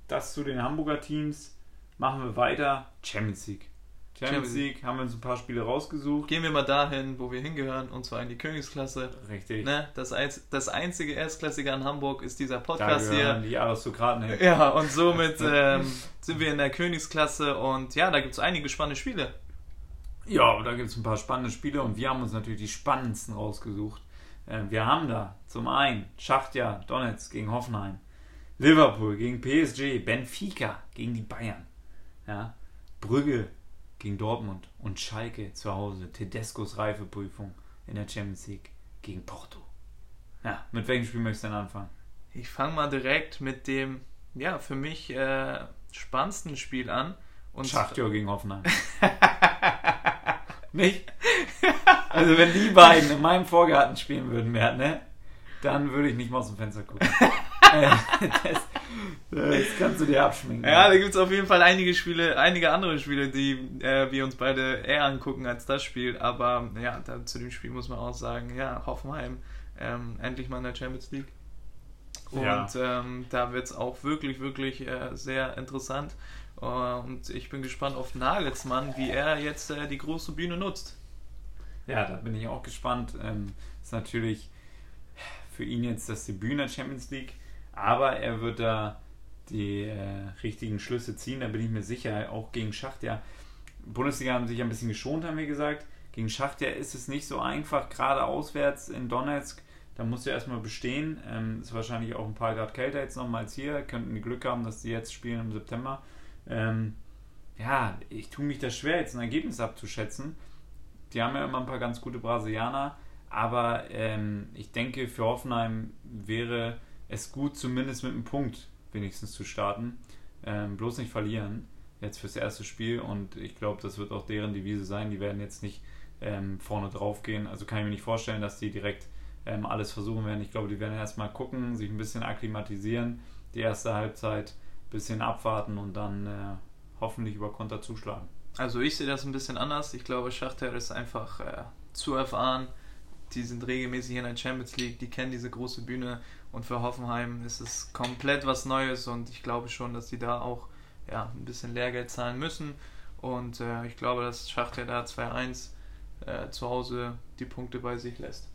das zu den Hamburger Teams. Machen wir weiter. Champions League. Champions Champions League haben wir uns ein paar Spiele rausgesucht. Gehen wir mal dahin, wo wir hingehören, und zwar in die Königsklasse. Richtig. Ne? Das, das einzige Erstklassige an Hamburg ist dieser Da Podcast hier. gehören die Aristokraten hin. Ja, und somit ähm, sind wir in der Königsklasse und ja, da gibt es einige spannende Spiele. Ja, da gibt es ein paar spannende Spiele und wir haben uns natürlich die spannendsten rausgesucht. Äh, wir haben da zum einen Schachtja Donetsk gegen Hoffenheim, Liverpool gegen PSG, Benfica gegen die Bayern, ja, Brügge gegen Dortmund und Schalke zu Hause, Tedescos Reifeprüfung in der Champions League gegen Porto. Ja, mit welchem Spiel möchtest du denn anfangen? Ich fange mal direkt mit dem, ja, für mich äh, spannendsten Spiel an. Und Schachtja gegen Hoffenheim. Nicht? Also wenn die beiden in meinem Vorgarten spielen würden, Mert, ne? Dann würde ich nicht mal aus dem Fenster gucken. Das, das kannst du dir abschminken. Ja, da gibt es auf jeden Fall einige Spiele, einige andere Spiele, die äh, wir uns beide eher angucken als das Spiel. Aber ja, da, zu dem Spiel muss man auch sagen, ja, Hoffenheim ähm, endlich mal in der Champions League. Und Ja. ähm, da wird es auch wirklich, wirklich äh, sehr interessant. Äh, und ich bin gespannt auf Nagelsmann, wie er jetzt äh, die große Bühne nutzt. Ja, da bin ich auch gespannt. Ähm, ist natürlich für ihn jetzt das Debüt in der Champions League, aber er wird da die äh, richtigen Schlüsse ziehen, da bin ich mir sicher, auch gegen Schachtja. Bundesliga haben sich ein bisschen geschont, haben wir gesagt. Gegen Schachtja ist es nicht so einfach, gerade auswärts in Donetsk. Da muss er erstmal bestehen. Ähm, ist wahrscheinlich auch ein paar Grad kälter jetzt nochmal als hier. Könnten die Glück haben, dass die jetzt spielen im September. Ähm, ja, ich tue mich da schwer, jetzt ein Ergebnis abzuschätzen. Die haben ja immer ein paar ganz gute Brasilianer, aber ähm, ich denke, für Hoffenheim wäre es gut, zumindest mit einem Punkt wenigstens zu starten. Ähm, bloß nicht verlieren, jetzt fürs erste Spiel und ich glaube, das wird auch deren Devise sein. Die werden jetzt nicht ähm, vorne drauf gehen. Also kann ich mir nicht vorstellen, dass die direkt ähm, alles versuchen werden. Ich glaube, die werden erstmal gucken, sich ein bisschen akklimatisieren, die erste Halbzeit ein bisschen abwarten und dann äh, hoffentlich über Konter zuschlagen. Also ich sehe das ein bisschen anders. Ich glaube, Schachter ist einfach äh, zu erfahren. Die sind regelmäßig in der Champions League, die kennen diese große Bühne und für Hoffenheim ist es komplett was Neues und ich glaube schon, dass die da auch ja, ein bisschen Lehrgeld zahlen müssen und äh, ich glaube, dass Schachter da 2-1 äh, zu Hause die Punkte bei sich lässt.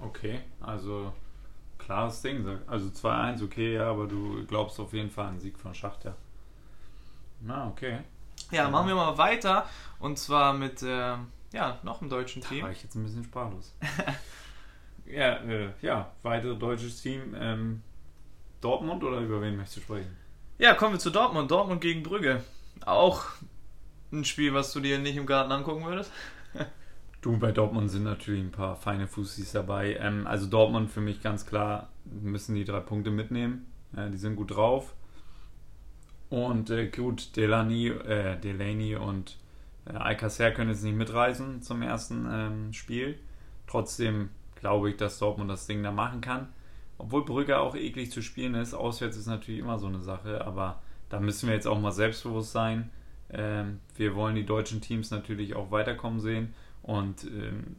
Okay, also klares Ding. Also 2-1, okay, ja, aber du glaubst auf jeden Fall an den Sieg von Schachter. Na, okay. Ja, machen wir mal weiter und zwar mit äh, ja, noch einem deutschen Da Team. war ich jetzt ein bisschen sprachlos. ja, äh, ja, weitere deutsches Team. Ähm, Dortmund oder über wen möchtest du sprechen? Ja, kommen wir zu Dortmund. Dortmund gegen Brügge. Auch ein Spiel, was du dir nicht im Garten angucken würdest. Du, bei Dortmund sind natürlich ein paar feine Fußis dabei. Ähm, also Dortmund für mich ganz klar, müssen die drei Punkte mitnehmen. Äh, die sind gut drauf. Und äh, gut, Delaney, äh, Delaney und äh, Alcacer können jetzt nicht mitreisen zum ersten ähm, Spiel. Trotzdem glaube ich, dass Dortmund das Ding da machen kann. Obwohl Brügge auch eklig zu spielen ist. Auswärts ist natürlich immer so eine Sache, aber da müssen wir jetzt auch mal selbstbewusst sein. Ähm, wir wollen die deutschen Teams natürlich auch weiterkommen sehen und ähm,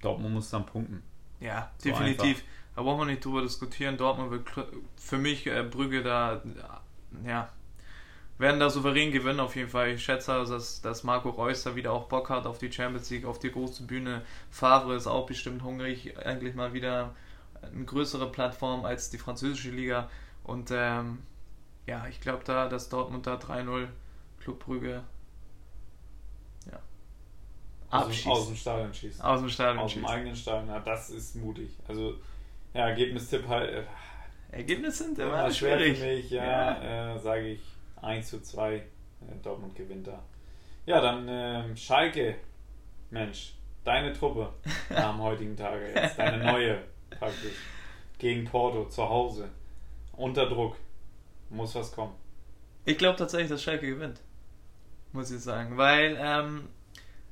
Dortmund muss dann punkten. Ja, So definitiv. Da brauchen wir nicht drüber diskutieren. Dortmund wird für mich äh, Brügge da, ja, werden da souverän gewinnen auf jeden Fall. Ich schätze, dass, dass Marco Reus da wieder auch Bock hat auf die Champions League, auf die große Bühne. Favre ist auch bestimmt hungrig, eigentlich mal wieder eine größere Plattform als die französische Liga. Und ähm, ja, ich glaube da, dass Dortmund da 3-0 Club Brügge ja, Aus, dem- abschießt. aus dem Stadion schießt. Aus dem Stadion Aus dem schießt. eigenen Stadion. Ja, das ist mutig. Also, ja, Ergebnistipp halt. Äh, Ergebnisse sind immer schwierig. für mich. Ja, Äh, sage ich 1 zu 2. Äh, Dortmund gewinnt da. Ja, dann ähm, Schalke. Mensch, deine Truppe am heutigen Tage jetzt. Deine neue praktisch. Gegen Porto zu Hause. Unter Druck. Muss was kommen. Ich glaube tatsächlich, dass Schalke gewinnt. Muss ich sagen. Weil ähm,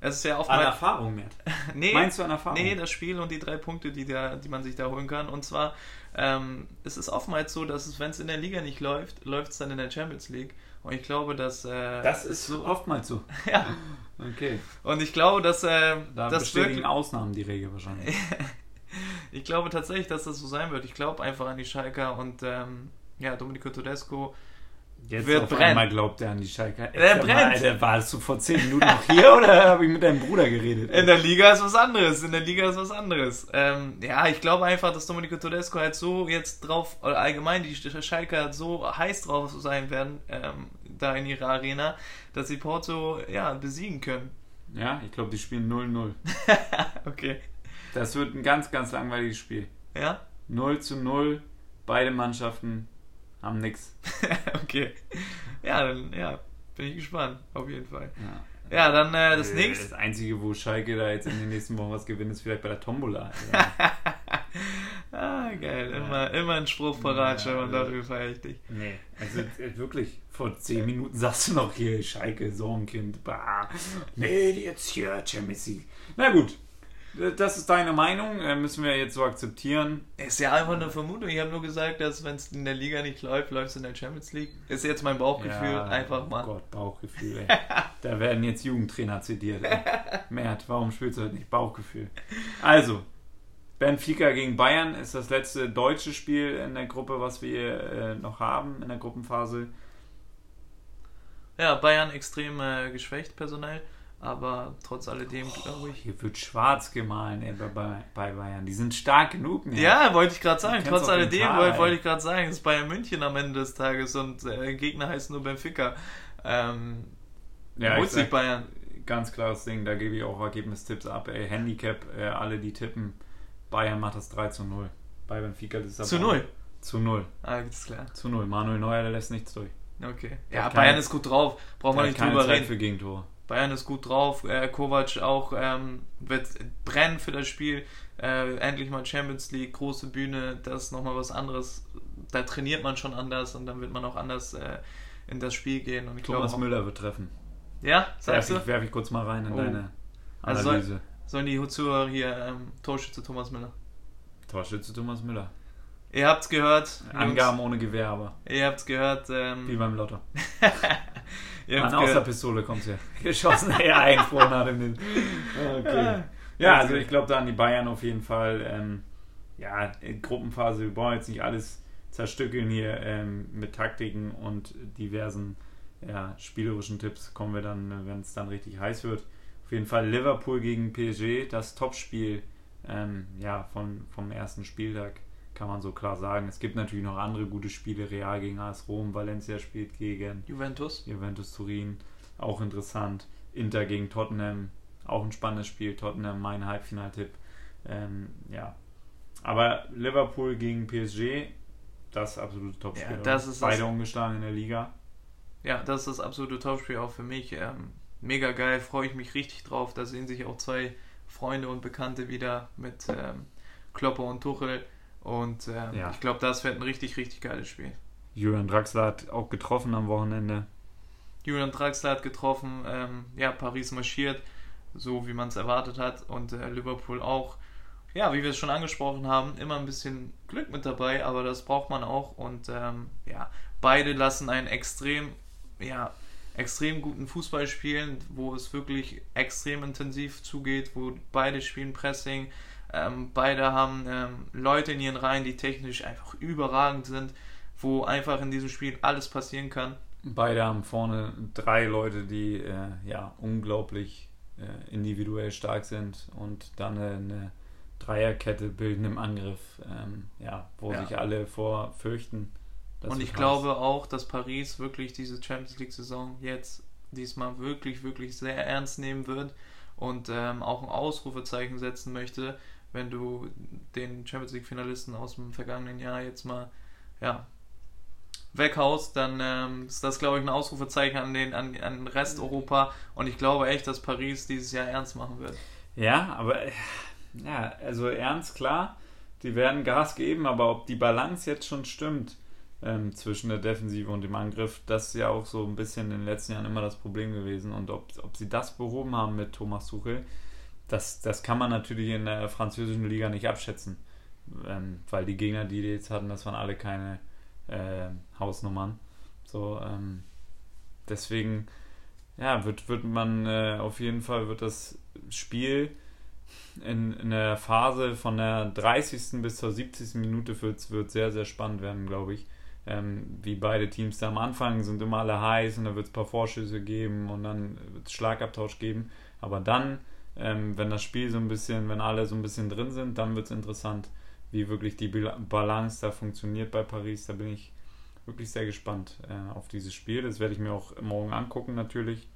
es ist ja oft An mal. Erfahrung mehr. Nee, Meinst du an Erfahrung? Nee, das Spiel und die drei Punkte, die, da, die man sich da holen kann. Und zwar, ähm, es ist oftmals so, dass es, wenn es in der Liga nicht läuft, läuft es dann in der Champions League. Und ich glaube, dass. Äh, Das ist so oftmals so. Ja. Okay. Und ich glaube, dass. Äh, Da das wirklich, Ausnahmen die Regel wahrscheinlich. ich glaube tatsächlich, dass das so sein wird. Ich glaube einfach an die Schalker und. Ähm, ja, Domenico Tedesco Jetzt Wird auf brennen. einmal glaubt er an die Schalke. Der Sag mal, brennt. Alter, warst du vor 10 Minuten noch hier oder habe ich mit deinem Bruder geredet? In der Liga ist was anderes. In der Liga ist was anderes. Ähm, ja, ich glaube einfach, dass Domenico Tedesco halt so jetzt drauf, oder allgemein die Schalker so heiß drauf sein werden, ähm, da in ihrer Arena, dass sie Porto, ja, besiegen können. Ja, ich glaube, die spielen 0-0. Okay. Das wird ein ganz, ganz langweiliges Spiel. Ja? 0 zu 0. Beide Mannschaften haben nix. okay. Ja, dann, ja, bin ich gespannt. Auf jeden Fall. Ja. Ja, dann äh, das Äh, nächste. Das Einzige, wo Schalke da jetzt in den nächsten Wochen was gewinnt, ist vielleicht bei der Tombola. Ja. Ah, geil. Immer, immer ein Spruch parat, Ja, und ja. dafür feiere ich dich. nee, also äh, wirklich, vor 10 Minuten sagst du noch hier, Schalke, Sorgenkind. Bah. Nee, jetzt hier, Champions League. Na gut, das ist deine Meinung, äh, müssen wir jetzt so akzeptieren. Ist ja einfach eine Vermutung. Ich habe nur gesagt, dass wenn es in der Liga nicht läuft, läuft es in der Champions League. Ist jetzt mein Bauchgefühl. Ja, einfach mal. Oh Gott, Bauchgefühl, ey. da werden jetzt Jugendtrainer zitiert. Ey. Mert, warum spielst du heute nicht Bauchgefühl? Also, Benfica gegen Bayern ist das letzte deutsche Spiel in der Gruppe, was wir äh, noch haben in der Gruppenphase. Ja, Bayern extrem äh, geschwächt personell, aber trotz alledem glaube ich. Hier wird schwarz gemahlen ey, bei, bei, Bayern. Die sind stark genug. Mert. Ja, wollte ich gerade sagen. Trotz alledem wollte, ey. wollte ich gerade sagen, es ist Bayern München am Ende des Tages und äh, Gegner heißt nur Benfica. Ähm, ja holt ich sich Bayern. ganz klares Ding. Da gebe ich auch Ergebnistipps ab. Ey. Handicap, äh, alle die tippen. Bayern macht das 3 zu 0. Bei Benfica das ist Zu aber- null. Zu 0. Alles klar. Zu 0. Manuel Neuer, der lässt nichts durch. Okay. Ja, Bayern keine- ist gut drauf. Brauchen wir Der nicht drüber Zeit reden. für Gegentore. Bayern ist gut drauf. Äh, Kovac auch ähm, wird brennen für das Spiel. Äh, endlich mal Champions League, große Bühne, das ist nochmal was anderes. Da trainiert man schon anders und dann wird man auch anders äh, in das Spiel gehen. Und ich Thomas glaube, Müller wird treffen. ja, sagst Werfe du? ich, werf ich kurz mal rein in Oh. deine Also Analyse. Sollen die Zuhörer hier ähm, Torschütze Thomas Müller? Torschütze Thomas Müller. Ihr habt's gehört. Jungs. Angaben ohne Gewehr, aber Ihr habt's gehört. wie Ähm, beim Lotto. Mann, aus der. Pistole kommt her. Geschossen, er eingesprochen hat in den. Okay. Ja, also ich glaube da an die Bayern auf jeden Fall. Ähm, ja, in Gruppenphase, wir brauchen jetzt nicht alles zerstückeln hier ähm, mit Taktiken und diversen ja, spielerischen Tipps. Kommen wir dann, wenn es dann richtig heiß wird. Auf jeden Fall Liverpool gegen PSG, das Topspiel ähm, ja, von, vom ersten Spieltag, kann man so klar sagen. Es gibt natürlich noch andere gute Spiele, Real gegen AS Rom, Valencia spielt gegen Juventus. Juventus Turin, auch interessant. Inter gegen Tottenham, auch ein spannendes Spiel. Tottenham, mein Halbfinaltipp. Ähm, ja. Aber Liverpool gegen PSG, das absolute Topspiel. Ja, oder? das ist Beide ungeschlagen in der Liga. Ja, das ist das absolute Topspiel auch für mich. Ähm, mega geil, freue ich mich richtig drauf. Da sehen sich auch zwei Freunde und Bekannte wieder mit ähm, Kloppe und Tuchel. Und ähm, Ja. ich glaube, das wird ein richtig, richtig geiles Spiel. Julian Draxler hat auch getroffen am Wochenende. Julian Draxler hat getroffen, ähm, ja, Paris marschiert, so wie man es erwartet hat. Und äh, Liverpool auch. Ja, wie wir es schon angesprochen haben, immer ein bisschen Glück mit dabei, aber das braucht man auch. Und ähm, ja, beide lassen einen extrem ja, extrem guten Fußball spielen, wo es wirklich extrem intensiv zugeht, wo beide spielen Pressing, ähm, beide haben ähm, Leute in ihren Reihen, die technisch einfach überragend sind, wo einfach in diesem Spiel alles passieren kann. Beide haben vorne drei Leute, die äh, ja unglaublich äh, individuell stark sind und dann eine, eine Dreierkette bilden im Angriff, ähm, ja, wo Ja. sich alle vor fürchten. Und ich glaube auch, dass Paris wirklich diese Champions League-Saison jetzt diesmal wirklich, wirklich sehr ernst nehmen wird und ähm, auch ein Ausrufezeichen setzen möchte, wenn du den Champions League-Finalisten aus dem vergangenen Jahr jetzt mal ja, weghaust, dann ähm, ist das, glaube ich, ein Ausrufezeichen an den, an, an Rest Europa und ich glaube echt, dass Paris dieses Jahr ernst machen wird. Ja, aber äh, ja, also ernst klar, die werden Gas geben, aber ob die Balance jetzt schon stimmt ähm, zwischen der Defensive und dem Angriff, das ist ja auch so ein bisschen in den letzten Jahren immer das Problem gewesen. Und ob, ob sie das behoben haben mit Thomas Tuchel, das, das kann man natürlich in der französischen Liga nicht abschätzen. Ähm, weil die Gegner, die die jetzt hatten, das waren alle keine äh, Hausnummern. So, ähm, deswegen, ja, wird, wird man äh, auf jeden Fall wird das Spiel in, in der Phase von der 30. bis zur 70. Minute wird, wird sehr, sehr spannend werden, glaube ich. Ähm, wie beide Teams da am Anfang sind immer alle heiß und da wird es ein paar Vorschüsse geben und dann wird es Schlagabtausch geben. Aber dann, ähm, wenn das Spiel so ein bisschen, wenn alle so ein bisschen drin sind, dann wird es interessant, wie wirklich die Balance da funktioniert bei Paris. Da bin ich wirklich sehr gespannt äh, auf dieses Spiel. Das werde ich mir auch morgen angucken natürlich.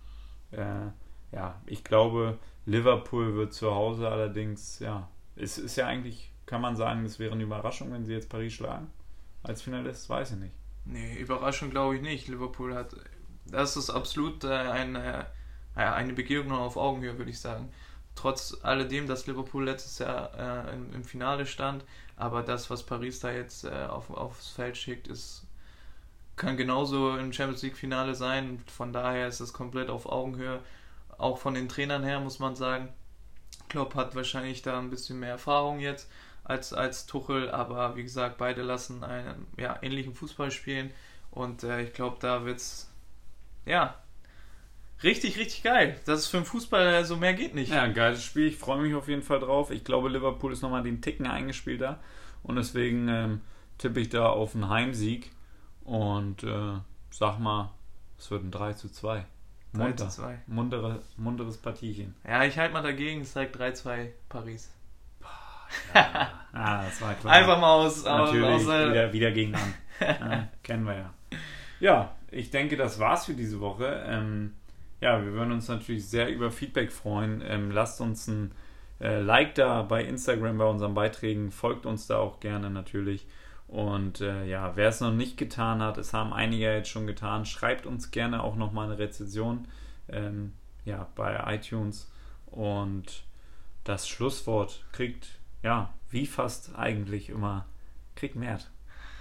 Äh, ja, ich glaube, Liverpool wird zu Hause allerdings, ja, es ist ja eigentlich, kann man sagen, es wäre eine Überraschung, wenn sie jetzt Paris schlagen. Als Finalist, weiß ich nicht. Nee, Überraschung glaube ich nicht. Liverpool hat, das ist absolut äh, eine, äh, eine Begegnung auf Augenhöhe, würde ich sagen. Trotz alledem, dass Liverpool letztes Jahr äh, im, im Finale stand, aber das, was Paris da jetzt äh, auf, aufs Feld schickt, ist, kann genauso im Champions League Finale sein. Von daher ist es komplett auf Augenhöhe. Auch von den Trainern her muss man sagen, Klopp hat wahrscheinlich da ein bisschen mehr Erfahrung jetzt als, als Tuchel, aber wie gesagt, beide lassen einen ja, ähnlichen Fußball spielen und äh, ich glaube, da wird's ja richtig, richtig geil. Das ist für den Fußball so mehr geht nicht. Ja, ein geiles Spiel. Ich freue mich auf jeden Fall drauf. Ich glaube, Liverpool ist nochmal den Ticken eingespielter und deswegen ähm, tippe ich da auf einen Heimsieg und äh, sag mal, es wird ein 3 zu 2. 3 Munter. zu 2. Muntere, munteres Partiechen. Ja, ich halte mal dagegen, es sagt 3-2 Paris. Ah, das war klar. Einfach mal aus, aus, Natürlich aus äh, wieder, wieder gegen an. ja, kennen wir ja. Ja, ich denke, das war's für diese Woche. Ähm, ja, wir würden uns natürlich sehr über Feedback freuen. Ähm, lasst uns ein äh, Like da bei Instagram bei unseren Beiträgen. Folgt uns da auch gerne natürlich. Und äh, ja, wer es noch nicht getan hat, es haben einige jetzt schon getan, schreibt uns gerne auch nochmal eine Rezension ähm, ja, bei iTunes. Und das Schlusswort kriegt, ja, wie fast eigentlich immer, kriegt Mert.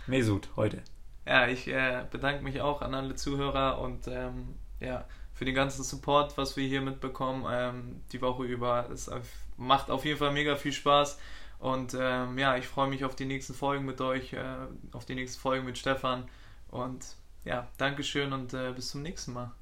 Mesut heute. Ja, ich äh, bedanke mich auch an alle Zuhörer und ähm, ja, für den ganzen Support, was wir hier mitbekommen, ähm, die Woche über. Es macht auf jeden Fall mega viel Spaß. Und ähm, ja, ich freue mich auf die nächsten Folgen mit euch, äh, auf die nächsten Folgen mit Stefan. Und ja, Dankeschön und äh, bis zum nächsten Mal.